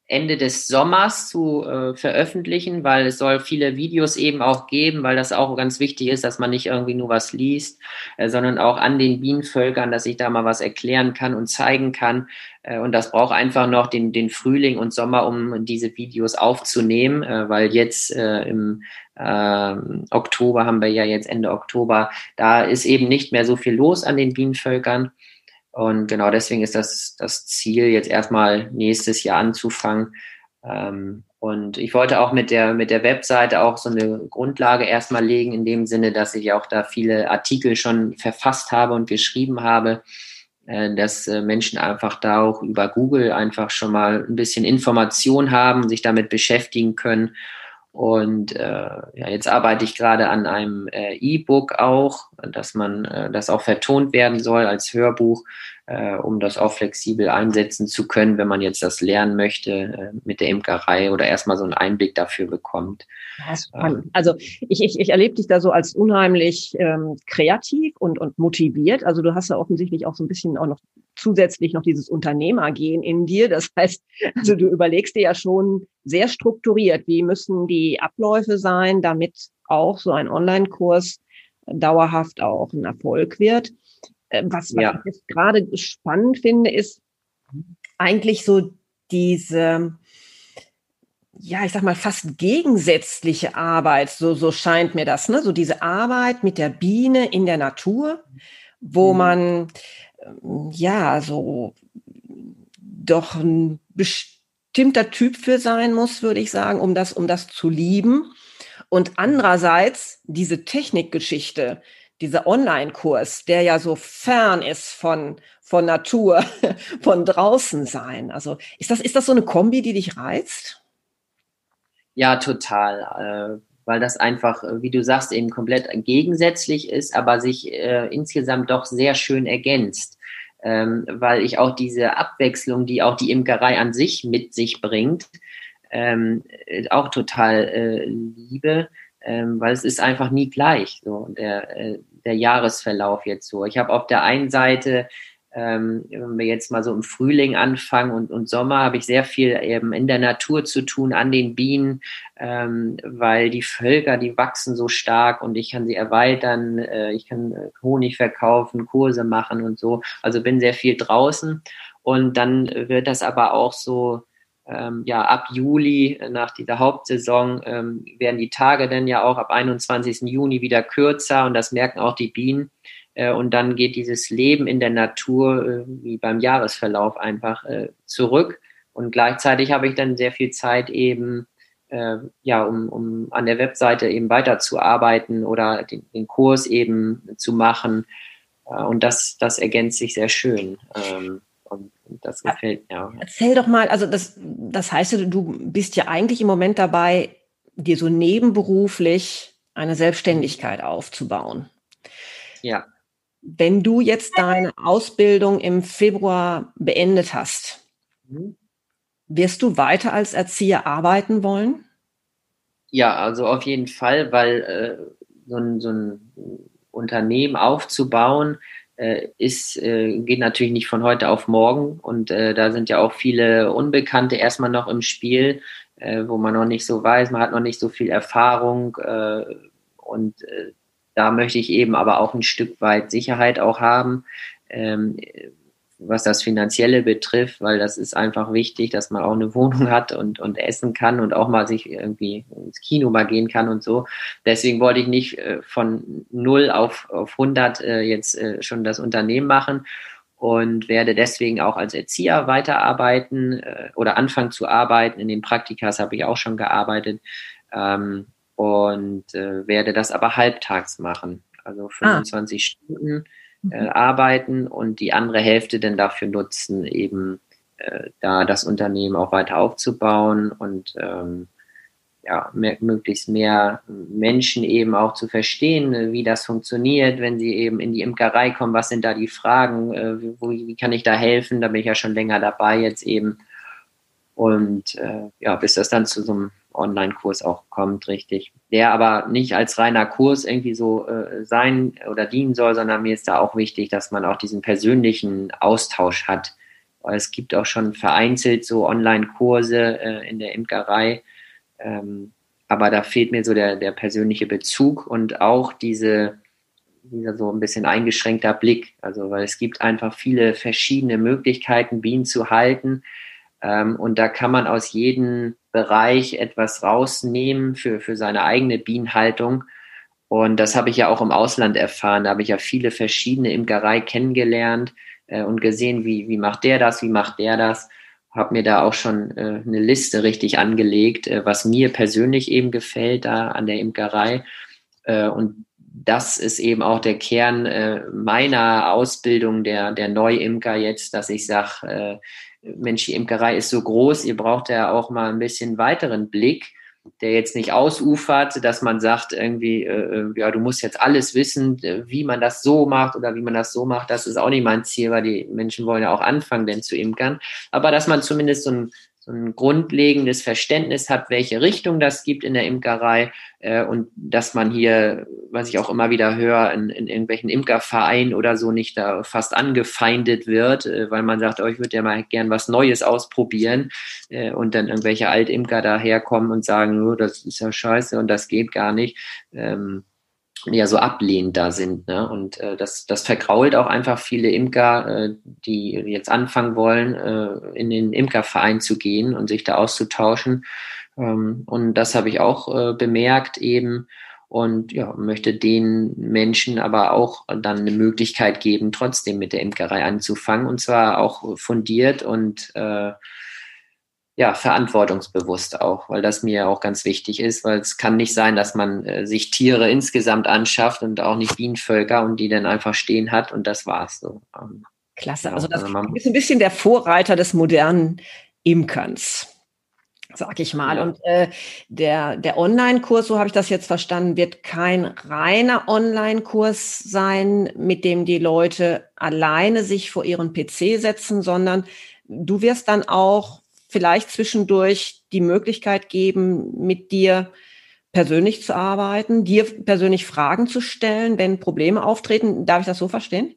Ende des Sommers zu äh, veröffentlichen, weil es soll viele Videos eben auch geben, weil das auch ganz wichtig ist, dass man nicht irgendwie nur was liest, äh, sondern auch an den Bienenvölkern, dass ich da mal was erklären kann und zeigen kann. Äh, und das braucht einfach noch den, den Frühling und Sommer, um diese Videos aufzunehmen, äh, weil jetzt äh, im äh, Oktober haben wir ja jetzt Ende Oktober, da ist eben nicht mehr so viel los an den Bienenvölkern. Und genau deswegen ist das das Ziel, jetzt erstmal nächstes Jahr anzufangen. Ähm, und ich wollte auch mit der, mit der Webseite auch so eine Grundlage erstmal legen, in dem Sinne, dass ich auch da viele Artikel schon verfasst habe und geschrieben habe, äh, dass äh, Menschen einfach da auch über Google einfach schon mal ein bisschen Information haben, sich damit beschäftigen können und äh, ja, jetzt arbeite ich gerade an einem äh, E-Book auch, dass man äh, das auch vertont werden soll als Hörbuch, äh, um das auch flexibel einsetzen zu können, wenn man jetzt das lernen möchte äh, mit der Imkerei oder erstmal so einen Einblick dafür bekommt. Ja, also ich, ich, ich erlebe dich da so als unheimlich ähm, kreativ und, und motiviert. Also du hast ja offensichtlich auch so ein bisschen auch noch zusätzlich noch dieses Unternehmergehen in dir. Das [LAUGHS] heißt, also du überlegst dir ja schon sehr strukturiert, wie müssen die Abläufe sein, damit auch so ein Online-Kurs dauerhaft auch ein Erfolg wird. Äh, was, was ja. ich jetzt gerade spannend finde, ist eigentlich so diese, ja, ich sag mal, fast gegensätzliche Arbeit, so, so scheint mir das, ne? So diese Arbeit mit der Biene in der Natur, wo mhm. man ja, so doch ein bestimmter Typ für sein muss, würde ich sagen, um das, um das zu lieben. Und andererseits diese Technikgeschichte, dieser Online-Kurs, der ja so fern ist von, von Natur, [LAUGHS] von draußen sein. Also ist das, ist das so eine Kombi, die dich reizt? Ja, total. Äh, weil das einfach, wie du sagst, eben komplett gegensätzlich ist, aber sich äh, insgesamt doch sehr schön ergänzt ähm, weil ich auch diese Abwechslung, die auch die Imkerei an sich mit sich bringt, ähm, auch total äh, liebe, ähm, weil es ist einfach nie gleich, so der, äh, der Jahresverlauf jetzt so. Ich habe auf der einen Seite ähm, wenn wir jetzt mal so im Frühling anfangen und, und Sommer, habe ich sehr viel eben in der Natur zu tun, an den Bienen, ähm, weil die Völker, die wachsen so stark und ich kann sie erweitern, äh, ich kann äh, Honig verkaufen, Kurse machen und so. Also bin sehr viel draußen und dann wird das aber auch so ähm, ja, ab Juli nach dieser Hauptsaison ähm, werden die Tage dann ja auch ab 21. Juni wieder kürzer und das merken auch die Bienen. Äh, und dann geht dieses Leben in der Natur äh, wie beim Jahresverlauf einfach äh, zurück. Und gleichzeitig habe ich dann sehr viel Zeit eben, äh, ja, um, um an der Webseite eben weiterzuarbeiten oder den, den Kurs eben zu machen. Äh, und das, das ergänzt sich sehr schön. Ähm, und das gefällt mir auch. Erzähl doch mal, also das, das heißt, du bist ja eigentlich im Moment dabei, dir so nebenberuflich eine Selbstständigkeit aufzubauen. Ja. Wenn du jetzt deine Ausbildung im Februar beendet hast, mhm. wirst du weiter als Erzieher arbeiten wollen? Ja, also auf jeden Fall, weil äh, so, ein, so ein Unternehmen aufzubauen, ist, äh, geht natürlich nicht von heute auf morgen und äh, da sind ja auch viele Unbekannte erstmal noch im Spiel, äh, wo man noch nicht so weiß, man hat noch nicht so viel Erfahrung äh, und äh, da möchte ich eben aber auch ein Stück weit Sicherheit auch haben. Was das Finanzielle betrifft, weil das ist einfach wichtig, dass man auch eine Wohnung [LAUGHS] hat und, und essen kann und auch mal sich irgendwie ins Kino mal gehen kann und so. Deswegen wollte ich nicht äh, von 0 auf, auf 100 äh, jetzt äh, schon das Unternehmen machen und werde deswegen auch als Erzieher weiterarbeiten oder anfangen zu arbeiten. In den Praktikas habe ich auch schon gearbeitet ähm, und werde das aber halbtags machen, also 25 ah. Stunden äh, arbeiten und die andere Hälfte dann dafür nutzen, eben äh, da das Unternehmen auch weiter aufzubauen und ähm, ja, mehr, möglichst mehr Menschen eben auch zu verstehen, wie das funktioniert, wenn sie eben in die Imkerei kommen, was sind da die Fragen, äh, wie, wie kann ich da helfen, da bin ich ja schon länger dabei jetzt eben. Und äh, ja, bis das dann zu so einem Online-Kurs auch kommt, richtig. Der aber nicht als reiner Kurs irgendwie so äh, sein oder dienen soll, sondern mir ist da auch wichtig, dass man auch diesen persönlichen Austausch hat. Es gibt auch schon vereinzelt so Online-Kurse äh, in der Imkerei. Ähm, aber da fehlt mir so der, der persönliche Bezug und auch diese, dieser so ein bisschen eingeschränkter Blick. Also, weil es gibt einfach viele verschiedene Möglichkeiten, Bienen zu halten. Ähm, und da kann man aus jedem Bereich etwas rausnehmen für, für seine eigene Bienenhaltung. Und das habe ich ja auch im Ausland erfahren. Da habe ich ja viele verschiedene Imkerei kennengelernt äh, und gesehen, wie, wie macht der das, wie macht der das. Habe mir da auch schon äh, eine Liste richtig angelegt, äh, was mir persönlich eben gefällt da an der Imkerei. Und das ist eben auch der Kern meiner Ausbildung der, der Neuimker jetzt, dass ich sage, Mensch, die Imkerei ist so groß, ihr braucht ja auch mal ein bisschen weiteren Blick, der jetzt nicht ausufert, dass man sagt irgendwie, äh, äh, ja, du musst jetzt alles wissen, äh, wie man das so macht oder wie man das so macht. Das ist auch nicht mein Ziel, weil die Menschen wollen ja auch anfangen, denn zu imkern. Aber dass man zumindest so ein so ein grundlegendes Verständnis hat, welche Richtung das gibt in der Imkerei äh, und dass man hier, was ich auch immer wieder höre, in, in irgendwelchen Imkervereinen oder so nicht da fast angefeindet wird, äh, weil man sagt, oh, ich würde ja mal gern was Neues ausprobieren äh, und dann irgendwelche Altimker daherkommen und sagen, oh, das ist ja scheiße und das geht gar nicht. Ähm, ja so ablehnend da sind. Ne? Und äh, das, das vergrault auch einfach viele Imker, äh, die jetzt anfangen wollen, äh, in den Imkerverein zu gehen und sich da auszutauschen. Ähm, und das habe ich auch äh, bemerkt eben und ja, möchte den Menschen aber auch dann eine Möglichkeit geben, trotzdem mit der Imkerei anzufangen und zwar auch fundiert und äh, ja, verantwortungsbewusst auch, weil das mir auch ganz wichtig ist, weil es kann nicht sein, dass man äh, sich Tiere insgesamt anschafft und auch nicht Bienenvölker und die dann einfach stehen hat und das war's so. Ähm, Klasse, also das also ist ein bisschen der Vorreiter des modernen Imkerns sag ich mal. Ja. Und äh, der, der Online-Kurs, so habe ich das jetzt verstanden, wird kein reiner Online-Kurs sein, mit dem die Leute alleine sich vor ihren PC setzen, sondern du wirst dann auch vielleicht zwischendurch die Möglichkeit geben, mit dir persönlich zu arbeiten, dir persönlich Fragen zu stellen, wenn Probleme auftreten. Darf ich das so verstehen?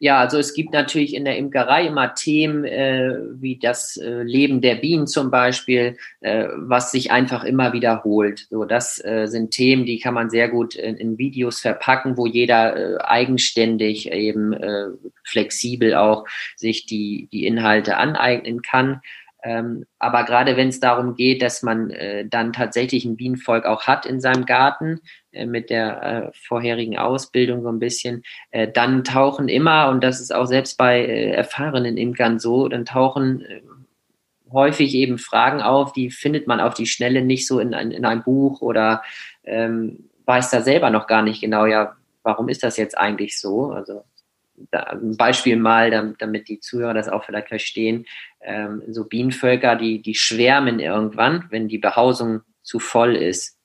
Ja, also es gibt natürlich in der Imkerei immer Themen äh, wie das äh, Leben der Bienen zum Beispiel, äh, was sich einfach immer wiederholt. So, das äh, sind Themen, die kann man sehr gut in, in Videos verpacken, wo jeder äh, eigenständig eben äh, flexibel auch sich die die Inhalte aneignen kann. Ähm, aber gerade wenn es darum geht, dass man äh, dann tatsächlich ein Bienenvolk auch hat in seinem Garten, äh, mit der äh, vorherigen Ausbildung so ein bisschen, äh, dann tauchen immer, und das ist auch selbst bei äh, erfahrenen Imkern so, dann tauchen äh, häufig eben Fragen auf, die findet man auf die Schnelle nicht so in, ein, in einem Buch oder ähm, weiß da selber noch gar nicht genau, ja, warum ist das jetzt eigentlich so? Also da, ein Beispiel mal, damit, die Zuhörer das auch vielleicht verstehen. Ähm, so Bienenvölker, die, die schwärmen irgendwann, wenn die Behausung zu voll ist.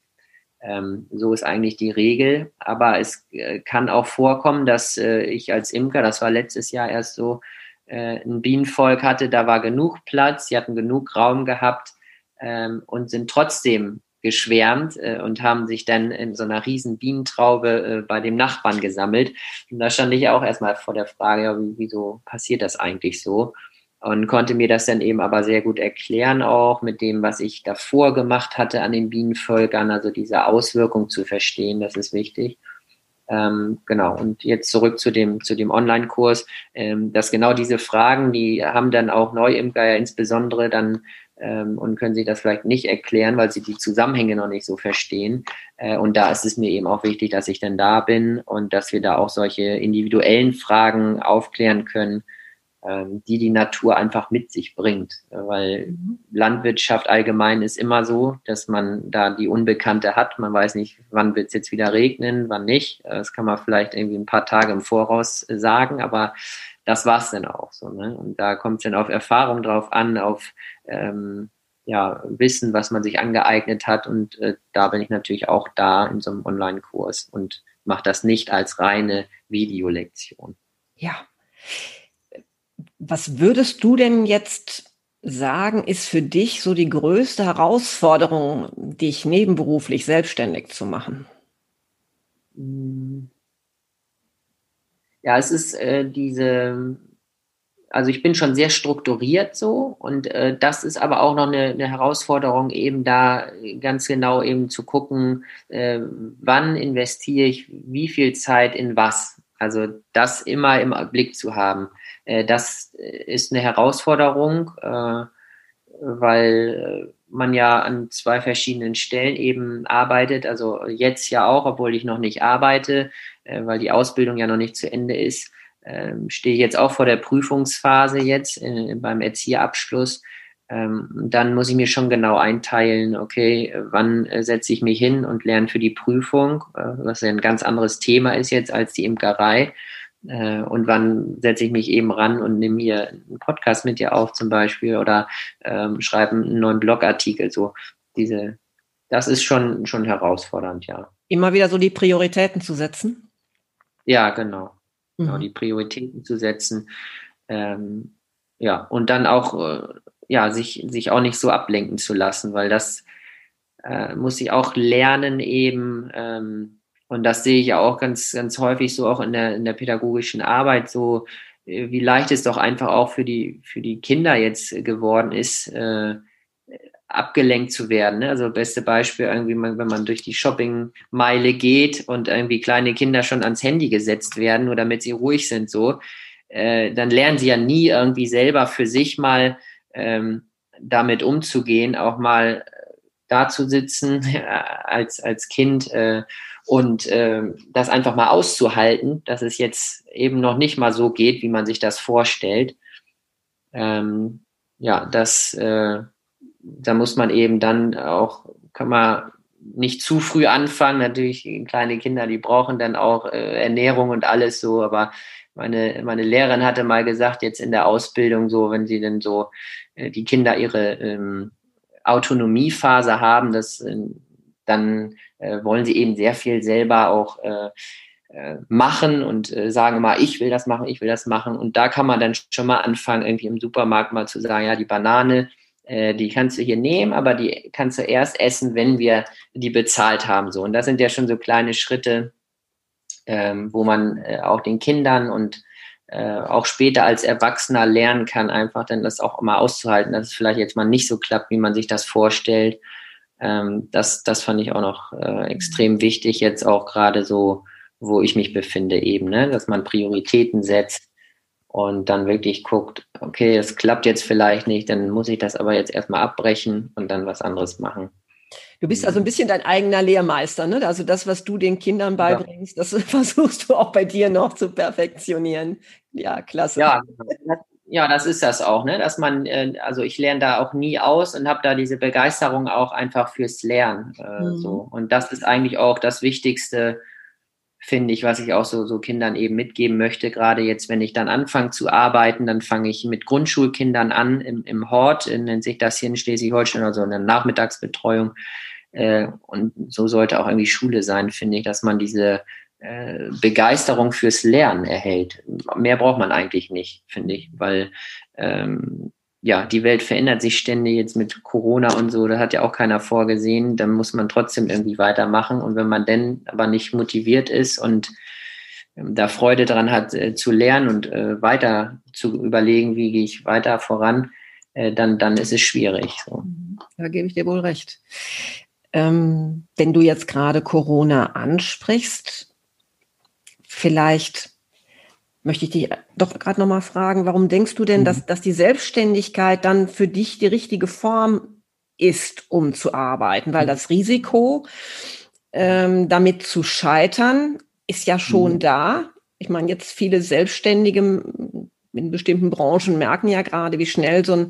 Ähm, so ist eigentlich die Regel. Aber es äh, kann auch vorkommen, dass äh, ich als Imker, das war letztes Jahr erst so, äh, ein Bienenvolk hatte, da war genug Platz, sie hatten genug Raum gehabt ähm, und sind trotzdem geschwärmt äh, und haben sich dann in so einer riesen Bienentraube äh, bei dem Nachbarn gesammelt. Und da stand ich auch erstmal vor der Frage, ja, wieso passiert das eigentlich so? Und konnte mir das dann eben aber sehr gut erklären, auch mit dem, was ich davor gemacht hatte an den Bienenvölkern, also diese Auswirkung zu verstehen, das ist wichtig. Ähm, genau, und jetzt zurück zu dem, zu dem Online-Kurs, ähm, dass genau diese Fragen, die haben dann auch Neuimker ja insbesondere dann ähm, und können sich das vielleicht nicht erklären, weil sie die Zusammenhänge noch nicht so verstehen. Äh, und da ist es mir eben auch wichtig, dass ich dann da bin und dass wir da auch solche individuellen Fragen aufklären können, ähm, die die Natur einfach mit sich bringt. Weil. Landwirtschaft allgemein ist immer so, dass man da die Unbekannte hat. Man weiß nicht, wann wird es jetzt wieder regnen, wann nicht. Das kann man vielleicht irgendwie ein paar Tage im Voraus sagen, aber das war's dann auch so. Ne? Und da kommt es dann auf Erfahrung drauf an, auf ähm, ja, Wissen, was man sich angeeignet hat. Und äh, da bin ich natürlich auch da in so einem Online-Kurs und mache das nicht als reine Videolektion. Ja. Was würdest du denn jetzt sagen, ist für dich so die größte Herausforderung, dich nebenberuflich selbstständig zu machen? Hm. Ja, es ist äh, diese, also ich bin schon sehr strukturiert so und äh, das ist aber auch noch eine, eine, Herausforderung, eben da ganz genau eben zu gucken, äh, wann investiere ich wie viel Zeit in was. Also das immer im Blick zu haben. Äh, das ist eine Herausforderung, äh, weil man ja an zwei verschiedenen Stellen eben arbeitet. Also jetzt ja auch, obwohl ich noch nicht arbeite, äh, weil die Ausbildung ja noch nicht zu Ende ist, ähm, stehe ich jetzt auch vor der Prüfungsphase jetzt äh, beim Erzieherabschluss. Ähm, dann muss ich mir schon genau einteilen, okay, wann äh, setze ich mich hin und lerne für die Prüfung, äh, was ja ein ganz anderes Thema ist jetzt als die Imkerei. Äh, und wann setze ich mich eben ran und nehme hier einen Podcast mit dir auf zum Beispiel oder ähm, schreibe einen neuen Blogartikel. So diese, das ist schon, schon herausfordernd, ja. Immer wieder so die Prioritäten zu setzen? Ja, genau. Mhm. genau die Prioritäten zu setzen. Ähm, ja, und dann auch, äh, ja, sich, sich auch nicht so ablenken zu lassen, weil das äh, muss ich auch lernen eben, ähm, und das sehe ich auch ganz, ganz häufig so auch in der, in der pädagogischen Arbeit so, äh, wie leicht es doch einfach auch für die, für die Kinder jetzt geworden ist, äh, abgelenkt zu werden. Ne? Also beste Beispiel irgendwie, wenn man durch die Shoppingmeile geht und irgendwie kleine Kinder schon ans Handy gesetzt werden, nur damit sie ruhig sind, so, äh, dann lernen sie ja nie irgendwie selber für sich mal ähm, damit umzugehen, auch mal da zu sitzen [LAUGHS] als, als Kind äh, und äh, das einfach mal auszuhalten, dass es jetzt eben noch nicht mal so geht, wie man sich das vorstellt. Ähm, ja, das, äh, da muss man eben dann auch, kann man nicht zu früh anfangen. Natürlich, kleine Kinder, die brauchen dann auch äh, Ernährung und alles so, aber meine, meine Lehrerin hatte mal gesagt, jetzt in der Ausbildung so, wenn sie denn so äh, die Kinder ihre ähm, Autonomiephase haben, dass äh, dann äh, wollen sie eben sehr viel selber auch äh, äh, machen und äh, sagen mal, ich will das machen, ich will das machen. Und da kann man dann schon mal anfangen, irgendwie im Supermarkt mal zu sagen, ja, die Banane, äh, die kannst du hier nehmen, aber die kannst du erst essen, wenn wir die bezahlt haben. So. Und das sind ja schon so kleine Schritte, ähm, wo man äh, auch den Kindern und äh, auch später als Erwachsener lernen kann, einfach dann das auch mal auszuhalten, dass es vielleicht jetzt mal nicht so klappt, wie man sich das vorstellt ähm, das, das fand ich auch noch äh, extrem wichtig, jetzt auch gerade so, wo ich mich befinde, eben, ne? dass man Prioritäten setzt und dann wirklich guckt, okay, es klappt jetzt vielleicht nicht, dann muss ich das aber jetzt erstmal abbrechen und dann was anderes machen. Du bist also ein bisschen dein eigener Lehrmeister, ne? Also das, was du den Kindern beibringst, ja. das [LAUGHS] versuchst du auch bei dir noch zu perfektionieren. Ja, klasse. Ja, ja, das ist das auch, ne? Dass man, äh, also ich lerne da auch nie aus und habe da diese Begeisterung auch einfach fürs Lernen. Äh, mhm. so. Und das ist eigentlich auch das Wichtigste, finde ich, was ich auch so, so Kindern eben mitgeben möchte. Gerade jetzt, wenn ich dann anfange zu arbeiten, dann fange ich mit Grundschulkindern an im, im Hort, nennt sich das hier in Schleswig-Holstein, also in der Nachmittagsbetreuung. Äh, und so sollte auch irgendwie Schule sein, finde ich, dass man diese äh, Begeisterung fürs Lernen erhält. Mehr braucht man eigentlich nicht, finde ich, weil ähm, ja, die Welt verändert sich ständig jetzt mit Corona und so, da hat ja auch keiner vorgesehen, dann muss man trotzdem irgendwie weitermachen. Und wenn man denn aber nicht motiviert ist und ähm, da Freude dran hat äh, zu lernen und äh, weiter zu überlegen, wie gehe ich weiter voran, äh, dann, dann ist es schwierig. So. Da gebe ich dir wohl recht. Ähm, wenn du jetzt gerade Corona ansprichst, vielleicht möchte ich dich doch gerade nochmal fragen, warum denkst du denn, mhm. dass, dass die Selbstständigkeit dann für dich die richtige Form ist, um zu arbeiten? Weil mhm. das Risiko, ähm, damit zu scheitern, ist ja schon mhm. da. Ich meine, jetzt viele Selbstständige in bestimmten Branchen merken ja gerade, wie schnell so ein,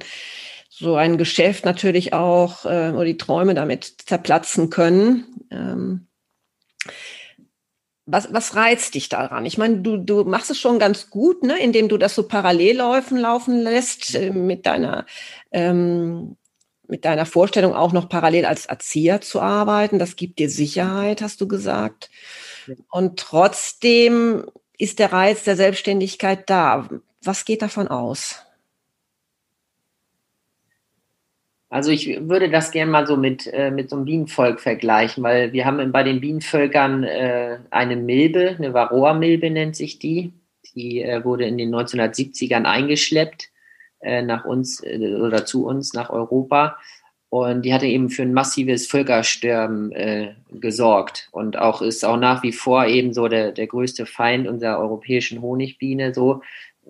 so ein Geschäft natürlich auch äh, oder die Träume damit zerplatzen können. Ähm, was, was reizt dich daran? Ich meine, du, du machst es schon ganz gut, ne, indem du das so parallel laufen, laufen lässt, äh, mit deiner, ähm, mit deiner Vorstellung auch noch parallel als Erzieher zu arbeiten. Das gibt dir Sicherheit, hast du gesagt. Und trotzdem ist der Reiz der Selbstständigkeit da. Was geht davon aus? Also ich würde das gerne mal so mit, äh, mit so einem Bienenvolk vergleichen, weil wir haben bei den Bienenvölkern äh, eine Milbe, eine Varroa-Milbe nennt sich die. Die äh, wurde in den 1970ern eingeschleppt äh, nach uns äh, oder zu uns nach Europa. Und die hatte eben für ein massives Völkersterben äh, gesorgt und auch ist auch nach wie vor eben so der, der größte Feind unserer europäischen Honigbiene so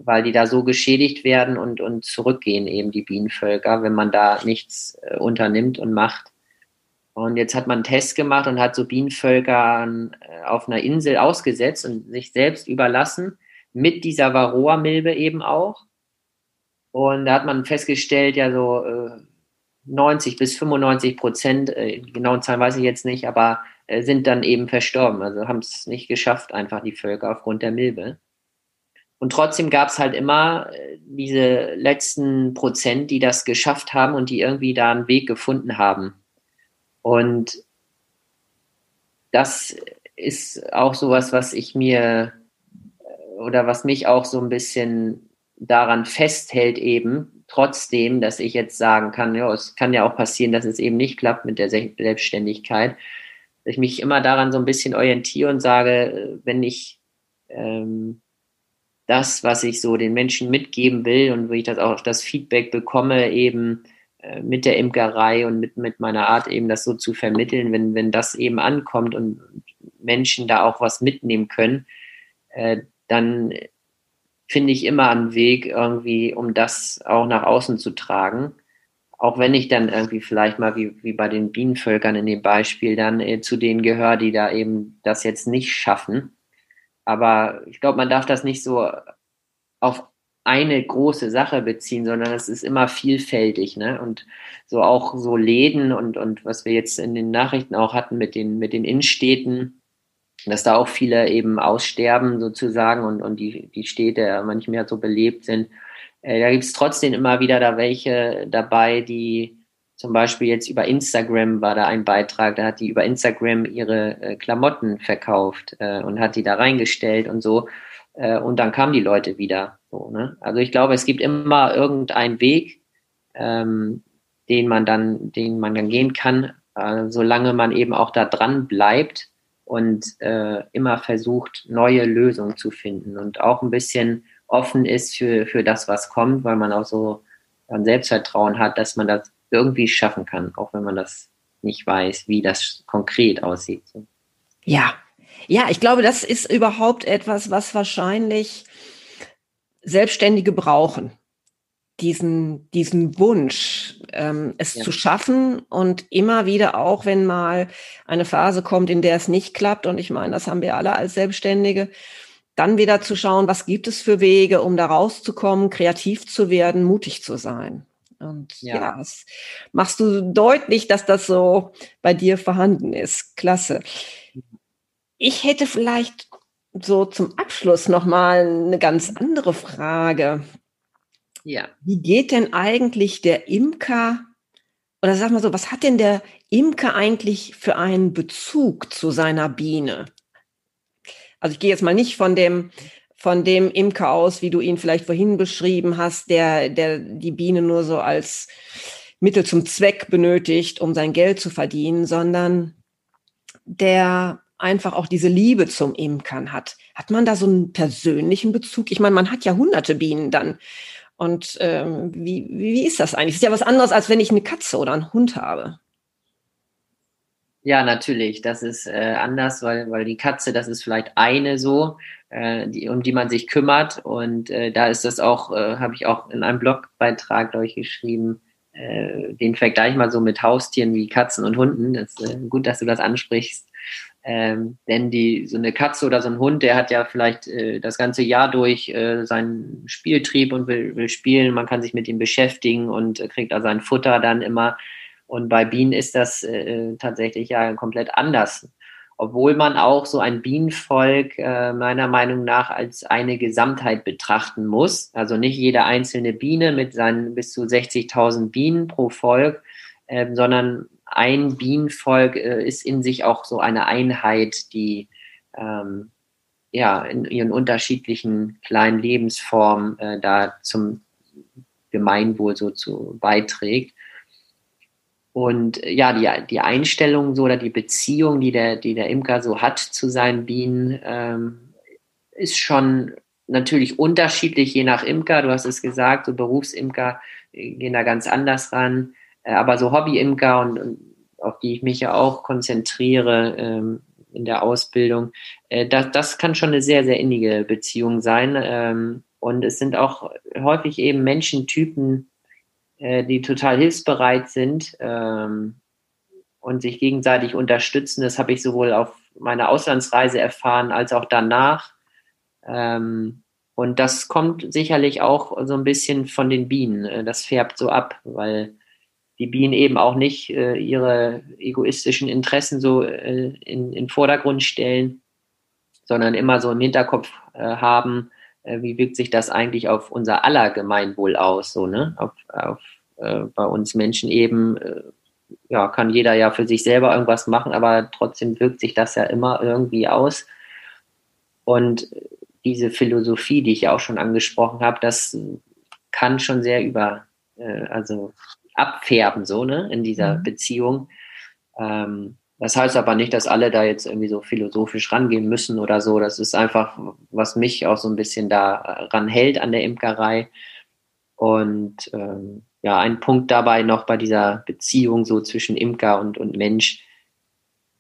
weil die da so geschädigt werden und, und zurückgehen eben die Bienenvölker, wenn man da nichts äh, unternimmt und macht. Und jetzt hat man einen Test gemacht und hat so Bienenvölker äh, auf einer Insel ausgesetzt und sich selbst überlassen, mit dieser Varroa-Milbe eben auch. Und da hat man festgestellt, ja so äh, 90 bis 95 Prozent, äh, genauen Zahlen weiß ich jetzt nicht, aber äh, sind dann eben verstorben. Also haben es nicht geschafft, einfach die Völker aufgrund der Milbe. Und trotzdem gab es halt immer äh, diese letzten Prozent, die das geschafft haben und die irgendwie da einen Weg gefunden haben. Und das ist auch sowas, was ich mir äh, oder was mich auch so ein bisschen daran festhält eben, trotzdem, dass ich jetzt sagen kann, ja, es kann ja auch passieren, dass es eben nicht klappt mit der Selbstständigkeit, dass ich mich immer daran so ein bisschen orientiere und sage, äh, wenn ich ähm, das, was ich so den Menschen mitgeben will und wie ich das auch das Feedback bekomme, eben äh, mit der Imkerei und mit, mit meiner Art eben das so zu vermitteln, wenn, wenn das eben ankommt und Menschen da auch was mitnehmen können, äh, dann finde ich immer einen Weg irgendwie, um das auch nach außen zu tragen. Auch wenn ich dann irgendwie vielleicht mal wie, wie bei den Bienenvölkern in dem Beispiel dann äh, zu denen gehöre, die da eben das jetzt nicht schaffen aber ich glaube, man darf das nicht so auf eine große Sache beziehen, sondern es ist immer vielfältig, ne? Und so auch so Läden und, und was wir jetzt in den Nachrichten auch hatten mit den, mit den Innenstädten, dass da auch viele eben aussterben sozusagen und, und die, die Städte manchmal so belebt sind. Äh, da gibt es trotzdem immer wieder da welche dabei, die zum Beispiel jetzt über Instagram war da ein Beitrag, da hat die über Instagram ihre äh, Klamotten verkauft äh, und hat die da reingestellt und so. Äh, und dann kamen die Leute wieder. So, ne? Also ich glaube, es gibt immer irgendeinen Weg, ähm, den man dann, den man dann gehen kann, äh, solange man eben auch da dran bleibt und äh, immer versucht, neue Lösungen zu finden und auch ein bisschen offen ist für, für das, was kommt, weil man auch so ein Selbstvertrauen hat, dass man das irgendwie schaffen kann, auch wenn man das nicht weiß, wie das konkret aussieht. Ja, ja, ich glaube, das ist überhaupt etwas, was wahrscheinlich Selbstständige brauchen diesen, diesen Wunsch, ähm, es ja. zu schaffen und immer wieder auch, wenn mal eine Phase kommt, in der es nicht klappt, und ich meine, das haben wir alle als Selbstständige, dann wieder zu schauen, was gibt es für Wege, um da rauszukommen, kreativ zu werden, mutig zu sein. Und ja, ja das machst du deutlich, dass das so bei dir vorhanden ist. Klasse. Ich hätte vielleicht so zum Abschluss noch mal eine ganz andere Frage. Ja. Wie geht denn eigentlich der Imker oder sag mal so, was hat denn der Imker eigentlich für einen Bezug zu seiner Biene? Also ich gehe jetzt mal nicht von dem von dem Imker aus, wie du ihn vielleicht vorhin beschrieben hast, der der die Biene nur so als Mittel zum Zweck benötigt, um sein Geld zu verdienen, sondern der einfach auch diese Liebe zum Imkern hat. Hat man da so einen persönlichen Bezug? Ich meine, man hat ja hunderte Bienen dann. Und ähm, wie, wie ist das eigentlich? Das ist ja was anderes, als wenn ich eine Katze oder einen Hund habe. Ja, natürlich. Das ist äh, anders, weil, weil die Katze, das ist vielleicht eine so, äh, die, um die man sich kümmert. Und äh, da ist das auch, äh, habe ich auch in einem Blogbeitrag durchgeschrieben, äh, den Vergleich mal so mit Haustieren wie Katzen und Hunden. Das ist äh, gut, dass du das ansprichst. Ähm, denn die, so eine Katze oder so ein Hund, der hat ja vielleicht äh, das ganze Jahr durch äh, seinen Spieltrieb und will, will spielen. Man kann sich mit ihm beschäftigen und äh, kriegt da sein Futter dann immer. Und bei Bienen ist das äh, tatsächlich ja komplett anders. Obwohl man auch so ein Bienenvolk äh, meiner Meinung nach als eine Gesamtheit betrachten muss. Also nicht jede einzelne Biene mit seinen bis zu 60.000 Bienen pro Volk, äh, sondern ein Bienenvolk äh, ist in sich auch so eine Einheit, die ähm, ja in ihren unterschiedlichen kleinen Lebensformen äh, da zum Gemeinwohl so zu beiträgt. Und äh, ja, die, die Einstellung so oder die Beziehung, die der, die der Imker so hat zu seinen Bienen, ähm, ist schon natürlich unterschiedlich, je nach Imker. Du hast es gesagt, so Berufsimker gehen da ganz anders ran. Äh, aber so Hobbyimker und, und auf die ich mich ja auch konzentriere ähm, in der Ausbildung, äh, das, das kann schon eine sehr, sehr innige Beziehung sein. Ähm, und es sind auch häufig eben Menschentypen, äh, die total hilfsbereit sind ähm, und sich gegenseitig unterstützen. Das habe ich sowohl auf meiner Auslandsreise erfahren als auch danach. Ähm, und das kommt sicherlich auch so ein bisschen von den Bienen. Äh, das färbt so ab, weil die Bienen eben auch nicht äh, ihre egoistischen Interessen so äh, in, in Vordergrund stellen, sondern immer so im Hinterkopf äh, haben, äh, wie wirkt sich das eigentlich auf unser aller Gemeinwohl aus, so, ne? Auf, auf äh, bei uns Menschen eben, äh, ja, kann jeder ja für sich selber irgendwas machen, aber trotzdem wirkt sich das ja immer irgendwie aus. Und diese Philosophie, die ich ja auch schon angesprochen habe, das kann schon sehr über, äh, also abfärben, so, ne, in dieser mhm. Beziehung. Ähm, das heißt aber nicht, dass alle da jetzt irgendwie so philosophisch rangehen müssen oder so. Das ist einfach, was mich auch so ein bisschen daran hält an der Imkerei. Und ähm, ja, ein Punkt dabei noch bei dieser Beziehung so zwischen Imker und, und Mensch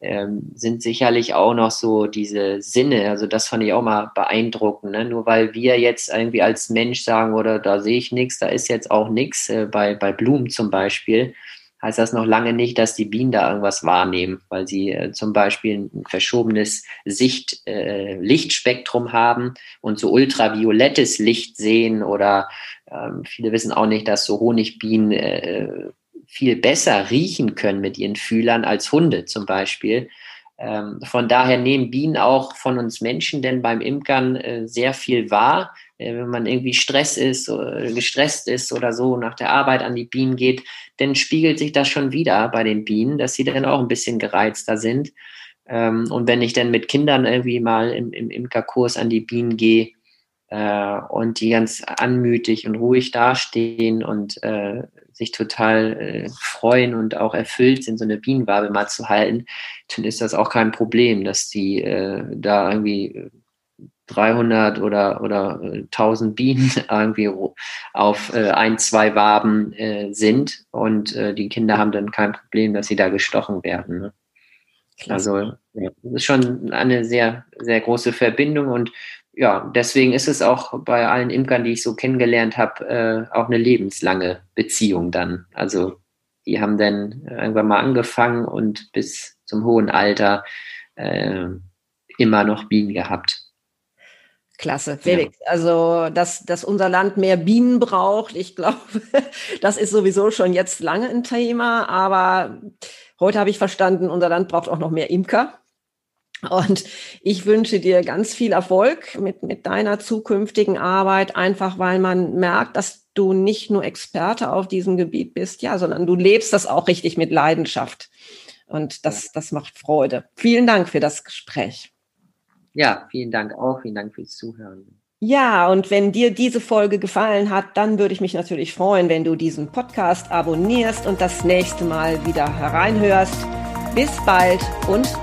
ähm, sind sicherlich auch noch so diese Sinne. Also das fand ich auch mal beeindruckend. Ne? Nur weil wir jetzt irgendwie als Mensch sagen, oder da sehe ich nichts, da ist jetzt auch nichts, äh, bei, bei Blumen zum Beispiel, heißt das noch lange nicht, dass die Bienen da irgendwas wahrnehmen, weil sie äh, zum Beispiel ein verschobenes Sicht, äh, Lichtspektrum haben und so ultraviolettes Licht sehen oder ähm, viele wissen auch nicht, dass so Honigbienen äh, viel besser riechen können mit ihren Fühlern als Hunde zum Beispiel. Ähm, von daher nehmen Bienen auch von uns Menschen denn beim Imkern äh, sehr viel wahr. Äh, wenn man irgendwie Stress ist, oder gestresst ist oder so nach der Arbeit an die Bienen geht, dann spiegelt sich das schon wieder bei den Bienen, dass sie dann auch ein bisschen gereizter sind. Ähm, und wenn ich dann mit Kindern irgendwie mal im, im Imkerkurs an die Bienen gehe, äh, und die ganz anmütig und ruhig dastehen und äh, sich total äh, freuen und auch erfüllt sind, so eine Bienenwabe mal zu halten, dann ist das auch kein Problem, dass die äh, da irgendwie 300 oder, oder 1000 äh, Bienen [LAUGHS] irgendwie auf äh, ein, zwei Waben äh, sind und äh, die Kinder haben dann kein Problem, dass sie da gestochen werden. Ne? Also ja, das ist schon eine sehr, sehr große Verbindung und ja, deswegen ist es auch bei allen Imkern, die ich so kennengelernt habe, äh, auch eine lebenslange Beziehung dann. Also die haben dann irgendwann mal angefangen und bis zum hohen Alter äh, immer noch Bienen gehabt. Klasse, Felix. Ja. Also, dass, dass unser Land mehr Bienen braucht, ich [LAUGHS] glaube, das ist sowieso schon jetzt lange ein Thema. Aber heute habe ich verstanden, unser Land braucht auch noch mehr Imker. Und ich wünsche dir ganz viel Erfolg mit, mit deiner zukünftigen Arbeit, einfach weil man merkt, dass du nicht nur Experte auf diesem Gebiet bist, ja, sondern du lebst das auch richtig mit Leidenschaft. Und das, das macht Freude. Vielen Dank für das Gespräch. Ja, vielen Dank auch. Vielen Dank fürs Zuhören. Ja, und wenn dir diese Folge gefallen hat, dann würde ich mich natürlich freuen, wenn du diesen Podcast abonnierst und das nächste Mal wieder hereinhörst. Bis bald und